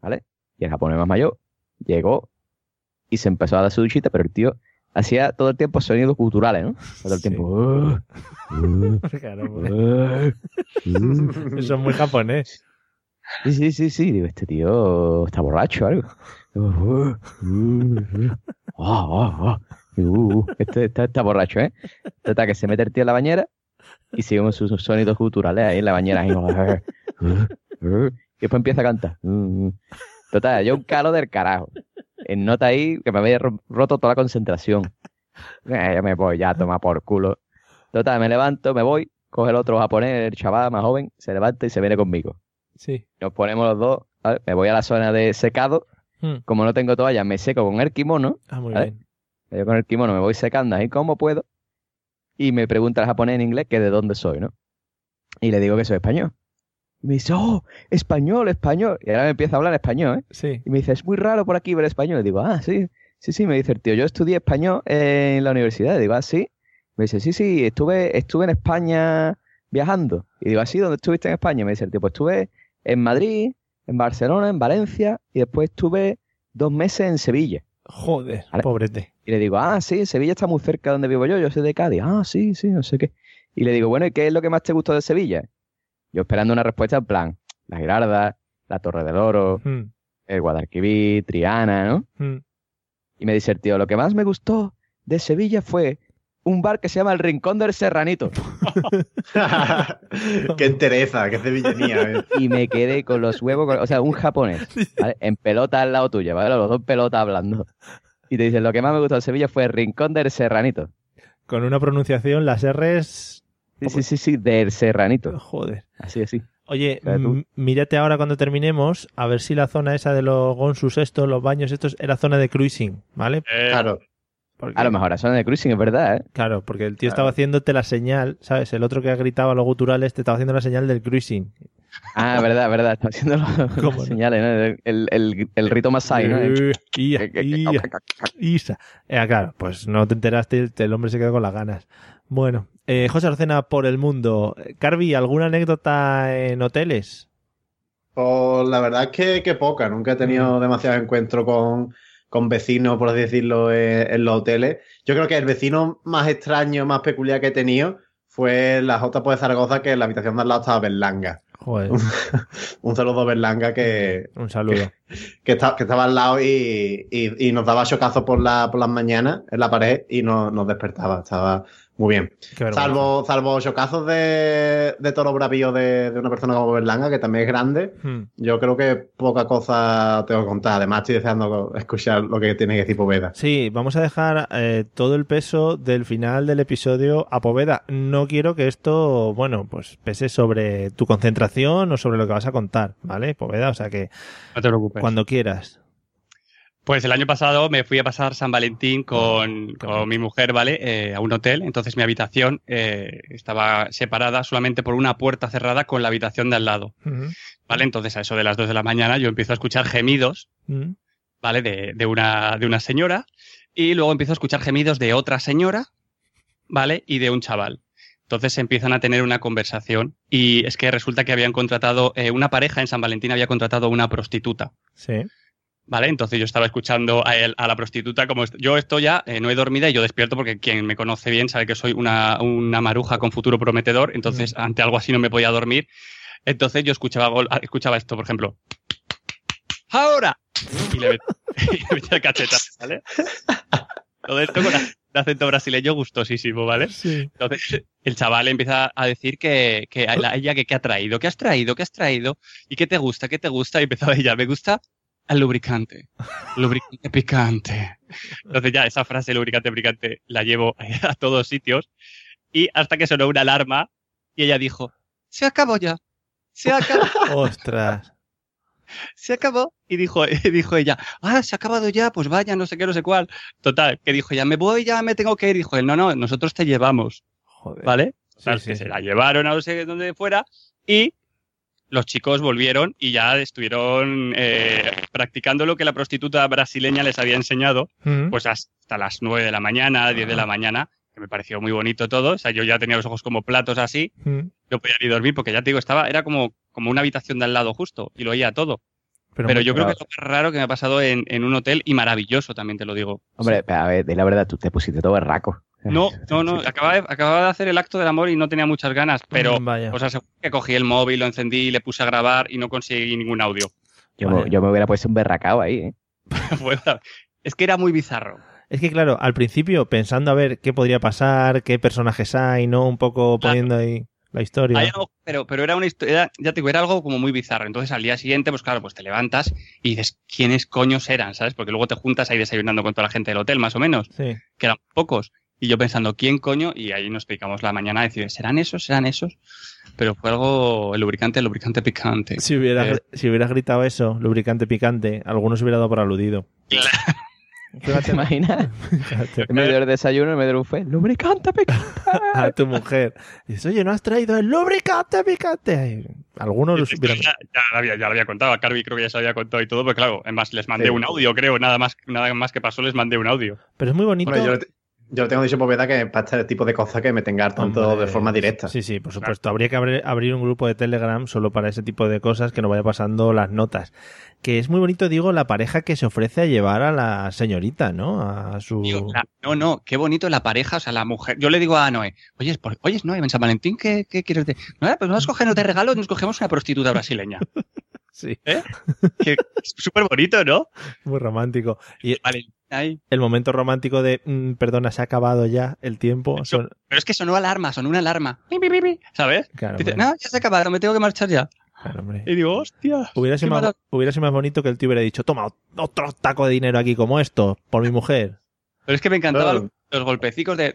¿Vale? Y el japonés más mayor llegó y se empezó a dar su duchita, pero el tío hacía todo el tiempo sonidos culturales, ¿no? Todo el tiempo. "Uh, uh, uh, uh". Eso es muy japonés. Sí, sí, sí, sí. Digo, este tío está borracho o algo. Este está, está borracho, ¿eh? Total, que se mete el tío en la bañera y seguimos sus, sus sonidos culturales ahí en la bañera. y después empieza a cantar. Total, yo un calo del carajo. En nota ahí que me había ro- roto toda la concentración. Eh, ya me voy, ya toma por culo. Total, me levanto, me voy, coge el otro japonés, el chaval más joven, se levanta y se viene conmigo. Sí. Nos ponemos los dos, ¿vale? me voy a la zona de secado. Hmm. Como no tengo toalla, me seco con el kimono. Ah, muy ¿vale? bien. Yo con el kimono me voy secando ahí como puedo. Y me pregunta el japonés en inglés que de dónde soy, ¿no? Y le digo que soy español. Y me dice, oh, español, español. Y ahora me empieza a hablar español, ¿eh? Sí. Y me dice, es muy raro por aquí ver español. Y digo, ah, sí, sí, sí. Me dice el tío, yo estudié español en la universidad. Y digo, ah, sí. Me dice, sí, sí, estuve, estuve en España viajando. Y digo, ¿así? ¿Dónde estuviste en España? Me dice el tío, pues estuve en Madrid, en Barcelona, en Valencia. Y después estuve dos meses en Sevilla. Joder, ¿Vale? pobrete. Y le digo, ah, sí, Sevilla está muy cerca de donde vivo yo, yo soy de Cádiz. Ah, sí, sí, no sé qué. Y le digo, bueno, ¿y qué es lo que más te gustó de Sevilla? Yo esperando una respuesta en plan, la Girarda, la Torre del Oro, Mm, el Guadalquivir, Triana, ¿no? mm. Y me dice el tío, lo que más me gustó de Sevilla fue un bar que se llama El Rincón del Serranito. qué entereza, qué cevillanía. eh. Y me quedé con los huevos, con- o sea, un japonés, ¿vale? En pelota al lado tuyo, ¿vale? Los dos en pelota hablando. Y te dice, lo que más me gustó de Sevilla fue El Rincón del Serranito. Con una pronunciación, las R's. Sí, sí, sí, sí, del Serranito. Joder. Así, así. Oye, mírate ahora cuando terminemos, a ver si la zona esa de los gonsus estos, los baños estos, era zona de cruising, ¿vale? Claro. Porque- A lo mejor a zona de cruising, es verdad, ¿eh? Claro, porque el tío estaba haciéndote la señal, ¿sabes? El otro que gritaba los guturales te estaba haciendo la señal del cruising. Ah, verdad, verdad. Está haciendo los, ¿Cómo las no? señales, ¿no? El, el, el rito Masai, ¿no? Ia, ia, isa. Eh, claro, pues no te enteraste, el hombre se quedó con las ganas. Bueno, eh, José Arcena por el mundo. Carvi, ¿alguna anécdota en hoteles? Pues la verdad es que, que poca. Nunca he tenido demasiado encuentro con, con vecinos, por así decirlo, en, en los hoteles. Yo creo que el vecino más extraño, más peculiar que he tenido fue la J de Zaragoza, que en la habitación de al lado estaba Berlanga. Joder, Un saludo a Berlanga que, un saludo. que, está- que estaba al lado y, y- y nos daba chocazos por, la, por las mañanas en la pared y no- nos despertaba. Estaba muy bien. Salvo, salvo chocazos de, de toro bravío de, de una persona como Berlanga, que también es grande. Hmm. Yo creo que poca cosa tengo que contar. Además, estoy deseando escuchar lo que tiene que decir Poveda. Sí, vamos a dejar eh, todo el peso del final del episodio a Poveda. No quiero que esto, bueno, pues pese sobre tu concentración o sobre lo que vas a contar, ¿vale, Poveda? O sea que No te preocupes. cuando quieras. Pues el año pasado me fui a pasar San Valentín con, con mi mujer, ¿vale? Eh, a un hotel. Entonces mi habitación eh, estaba separada solamente por una puerta cerrada con la habitación de al lado, ¿vale? Entonces a eso de las 2 de la mañana yo empiezo a escuchar gemidos. ¿vale? De, de una, de una señora. Y luego empiezo a escuchar gemidos de otra señora, ¿vale? Y de un chaval. Entonces empiezan a tener una conversación y es que resulta que habían contratado, eh, una pareja en San Valentín había contratado una prostituta. Sí. ¿Vale? Entonces yo estaba escuchando a, él, a la prostituta como yo estoy ya, eh, no he dormido y yo despierto porque quien me conoce bien sabe que soy una, una maruja con futuro prometedor, entonces ante algo así no me podía dormir. Entonces yo escuchaba, gol- escuchaba esto, por ejemplo. ¡Ahora! Y le, met- y le metía el cachetazo, ¿vale? Todo esto con de acento brasileño gustosísimo, ¿vale? Entonces el chaval empieza a decir que, que a la- ella que qué ha traído, qué has traído, qué has traído, y qué te gusta, qué te gusta, y empezaba ella, me gusta el lubricante, lubricante picante. Entonces ya esa frase lubricante picante la llevo a todos sitios, y hasta que sonó una alarma, y ella dijo, se acabó ya, se acabó. Ostras. se acabó. Y dijo, y dijo ella, ah, se ha acabado ya, pues vaya, no sé qué, no sé cuál. Total, que dijo ella, me voy ya, me tengo que ir. Dijo él, no, no, nosotros te llevamos. ¿Vale? Total, que se la llevaron a no sé dónde fuera y los chicos volvieron y ya estuvieron eh, practicando lo que la prostituta brasileña les había enseñado, Mm. pues hasta las 9 de la mañana, 10 de la mañana, que me pareció muy bonito todo. O sea, yo ya tenía los ojos como platos así, Mm. no podía ni dormir porque ya te digo, estaba, era como, como una habitación de al lado justo y lo oía todo. Pero yo creo que es lo más raro que me ha pasado en, en un hotel y maravilloso también te lo digo. Hombre, a ver, di la verdad, tú te pusiste todo berraco. No, no, no, acababa de, acababa de hacer el acto del amor y no tenía muchas ganas, pero Mm, vaya. os aseguro que cogí el móvil, lo encendí, le puse a grabar y no conseguí ningún audio. Yo, me, yo me hubiera puesto un berracao ahí, ¿eh? Es que era muy bizarro. Es que claro, al principio pensando a ver qué podría pasar, qué personajes hay, ¿no? Un poco poniendo ahí la historia. Hay algo- pero, pero era una historia, ya te digo, era algo como muy bizarro. Entonces al día siguiente, pues claro, pues te levantas y dices, ¿quiénes coños eran? ¿Sabes? Porque luego te juntas ahí desayunando con toda la gente del hotel, más o menos, Sí. que eran pocos. Y yo pensando, ¿quién coño? Y ahí nos picamos la mañana a decir, ¿serán esos? ¿Serán esos? Pero fue algo, el lubricante, el lubricante picante. Si hubieras, Eh, si hubieras gritado eso, lubricante picante, algunos hubiera dado por aludido. ¿Te imaginas? En medio del desayuno, en medio del buffet, lubricante picante. a tu mujer. Dices, oye, ¿no has traído el lubricante picante? Algunos los hubieran... ya, ya lo había, ya lo había contado, a Carby creo que ya se lo había contado y todo, pero claro, además les mandé Sí. un audio, creo, nada más, nada más que pasó, les mandé un audio. Pero es muy bonito. Bueno, yo, yo tengo dicho Poveda que para este tipo de cosas que me tenga tanto Hombre, de forma directa. Sí, sí, por supuesto. Habría que abrir, abrir un grupo de Telegram solo para ese tipo de cosas que nos vaya pasando las notas. Que es muy bonito, digo, la pareja que se ofrece a llevar a la señorita, ¿no? A su... La- no, no, qué bonito la pareja, o sea, la mujer. Yo le digo a Noé, oye, por, oye, Noé, en San Valentín, ¿qué, qué quieres de.? No, pues vas a coger, no te regalo, nos cogemos una prostituta brasileña. Sí. ¿Eh? Súper bonito, ¿no? Muy romántico. Y Vale, ahí. el momento romántico de, mm, perdona, se ha acabado ya el tiempo. Son- Pero es que sonó alarma, sonó una alarma. ¿Sabes? Claro, Dice, no, ya se ha acabado, me tengo que marchar ya. Claro. Y digo, hostia. Hubiera sido, más, mala- hubiera sido más bonito que el tío hubiera dicho, toma, otro taco de dinero aquí como esto, por mi mujer. Pero es que me encantaban Claro. los golpecicos de.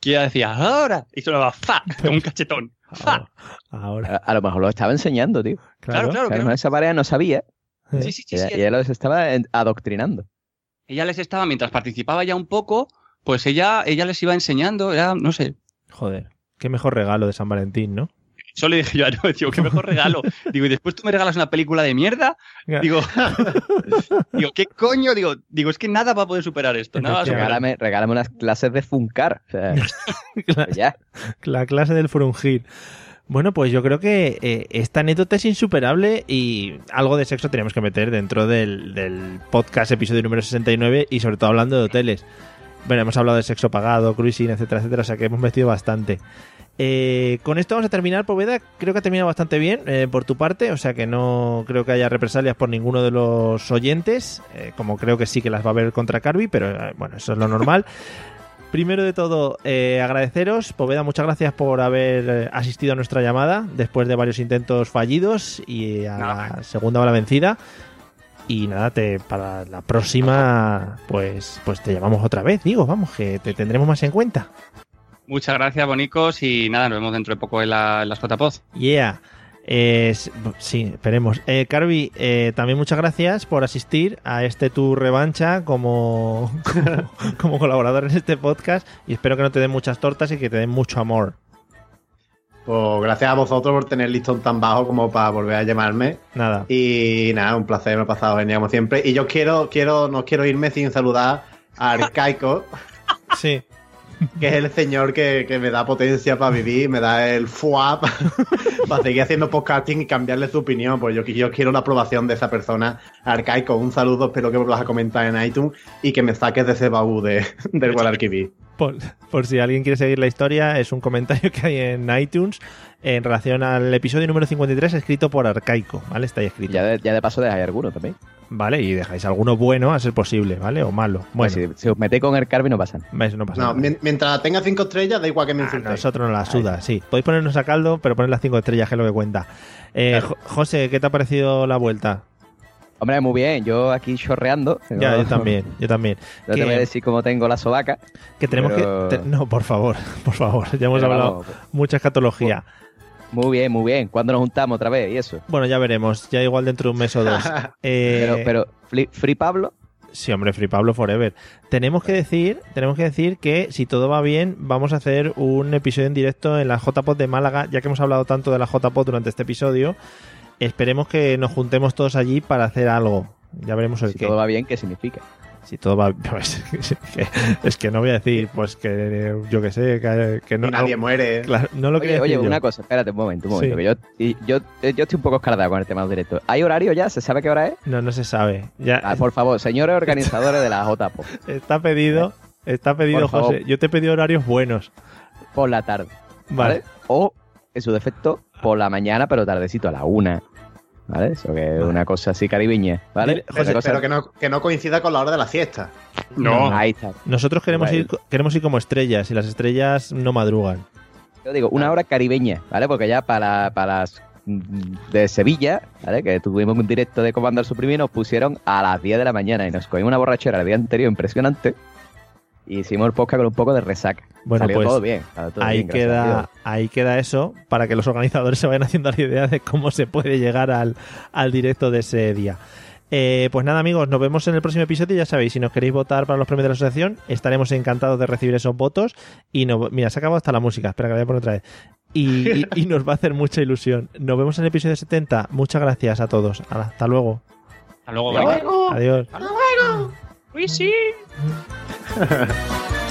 Que ella decía, ahora. Y sonaba, fa, como un cachetón. Fa. Ahora, A, a lo mejor lo estaba enseñando, tío. Claro, claro. Mejor esa pareja no sabía. Sí, sí, sí. ella, sí. ella los estaba adoctrinando. Ella les estaba, mientras participaba ya un poco, pues ella, ella les iba enseñando, era, no sé. Joder, qué mejor regalo de San Valentín, ¿no? Eso le dije yo a Noé, digo, qué mejor regalo. Digo, y después tú me regalas una película de mierda. Digo, digo, ¿qué coño? Digo, digo, es que nada va a poder superar esto. Nada va a superar. Regálame, regálame unas clases de funcar. O sea, ya. La clase del frungir. Bueno, pues yo creo que eh, esta anécdota es insuperable y algo de sexo tenemos que meter dentro del, podcast episodio número 69 y sobre todo hablando de hoteles. Bueno, hemos hablado de sexo pagado, cruising, etcétera, etcétera, o sea que hemos metido bastante. Eh, con esto vamos a terminar, Poveda. Creo que ha terminado bastante bien eh, por tu parte, o sea que no creo que haya represalias por ninguno de los oyentes, eh, como creo que sí que las va a haber contra Carby, pero eh, bueno, eso es lo normal. Primero de todo, eh, agradeceros. Poveda, muchas gracias por haber eh, asistido a nuestra llamada después de varios intentos fallidos y a la segunda hora vencida. Y nada, te, para la próxima, pues, pues te llamamos otra vez, digo, vamos, que te tendremos más en cuenta. Muchas gracias, bonicos, y nada, nos vemos dentro de poco en, la, en las JPod. Yeah. Eh, sí, esperemos. Eh, Carvi, eh, también muchas gracias por asistir a este tu revancha como, como, como colaborador en este podcast y espero que no te den muchas tortas y que te den mucho amor. Pues gracias a vosotros por tener listón tan bajo como para volver a llamarme. Nada. Y nada, un placer, me ha pasado genial como siempre. Y yo quiero, quiero, no quiero irme sin saludar a Arcaico. Sí. que es el señor que, que me da potencia para vivir, me da el fuap para seguir haciendo podcasting y cambiarle su opinión. Pues yo, yo quiero la aprobación de esa persona. Arcaico, un saludo, espero que vuelvas a comentar en iTunes y que me saques de ese baúl de, del Guadalquivir. Por, por si alguien quiere seguir la historia, es un comentario que hay en iTunes en relación al episodio número 53 escrito por Arcaico, ¿vale? Está ahí escrito. Ya de, ya de paso dejáis alguno también. Vale, y dejáis alguno bueno a ser posible, ¿vale? O malo. Bueno, Si, si os metéis con el Carby no pasa nada. ¿ves? no pasa No, nada. mien- mientras tenga cinco estrellas, da igual que me A insultéis. nosotros nos la suda, sí. Podéis ponernos a caldo, pero poner las cinco estrellas, que es lo que cuenta. Eh, Jo- José, ¿qué te ha parecido la vuelta? Hombre, muy bien. Yo aquí chorreando. Ya, No- yo también, yo también. No te Que- voy a decir cómo tengo la sobaca. Que tenemos pero- que. te- no, por favor, por favor. Ya hemos Pero hablado vamos, mucha escatología. Muy bien, muy bien. ¿Cuándo nos juntamos otra vez? Y eso. Bueno, ya veremos. Ya igual dentro de un mes o dos. Eh, Pero, pero Free, Free Pablo, Sí, hombre, Free Pablo Forever. Tenemos que decir, tenemos que decir que si todo va bien, vamos a hacer un episodio en directo en la JPod de Málaga, ya que hemos hablado tanto de la JPod durante este episodio. Esperemos que nos juntemos todos allí para hacer algo. Ya veremos el si qué. todo va bien, ¿qué significa? Si todo va pues, es, que, es que no voy a decir, pues que yo que sé, que, que no. Y nadie no- muere. Claro, no lo Oye, oye, yo. una cosa, espérate un momento, un momento. Sí. que yo, y yo, eh, yo estoy un poco escardado con el tema de los directos. ¿Hay horario ya? ¿Se sabe qué hora es? No, no se sabe. Ya Ah, por favor, señores organizadores de la JPO, está pedido, está pedido, Por favor. José. Yo te he pedido horarios buenos. por la tarde. Vale. ¿vale? O, en su defecto, por la mañana, pero tardecito, a la una. ¿Vale? Eso que es una cosa así caribeña, ¿vale? José, cosa- Pero que no, que no coincida con la hora de la siesta. No. Ahí está. Nosotros queremos ir, queremos ir como estrellas y las estrellas no madrugan. Yo digo, una hora caribeña, ¿vale? Porque ya para, para las mm, de Sevilla, ¿vale? Que tuvimos un directo de Comando al Suprimir, nos pusieron a las 10 de la mañana y nos cogimos una borrachera el día anterior impresionante. Y hicimos el podcast con un poco de resaca. Bueno, Salió pues todo bien. salió todo ahí bien, queda, ahí queda eso para que los organizadores se vayan haciendo la idea de cómo se puede llegar al, al directo de ese día. Eh, pues nada amigos, nos vemos en el próximo episodio. Ya sabéis, si nos queréis votar para los premios de la asociación, estaremos encantados de recibir esos votos. Y no, mira, se ha acabado hasta la música. Espera que la voy a poner otra vez. Y, y- y nos va a hacer mucha ilusión. Nos vemos en el episodio 70. Muchas gracias a todos. Hasta luego. Hasta luego, Adiós. Uy, sí.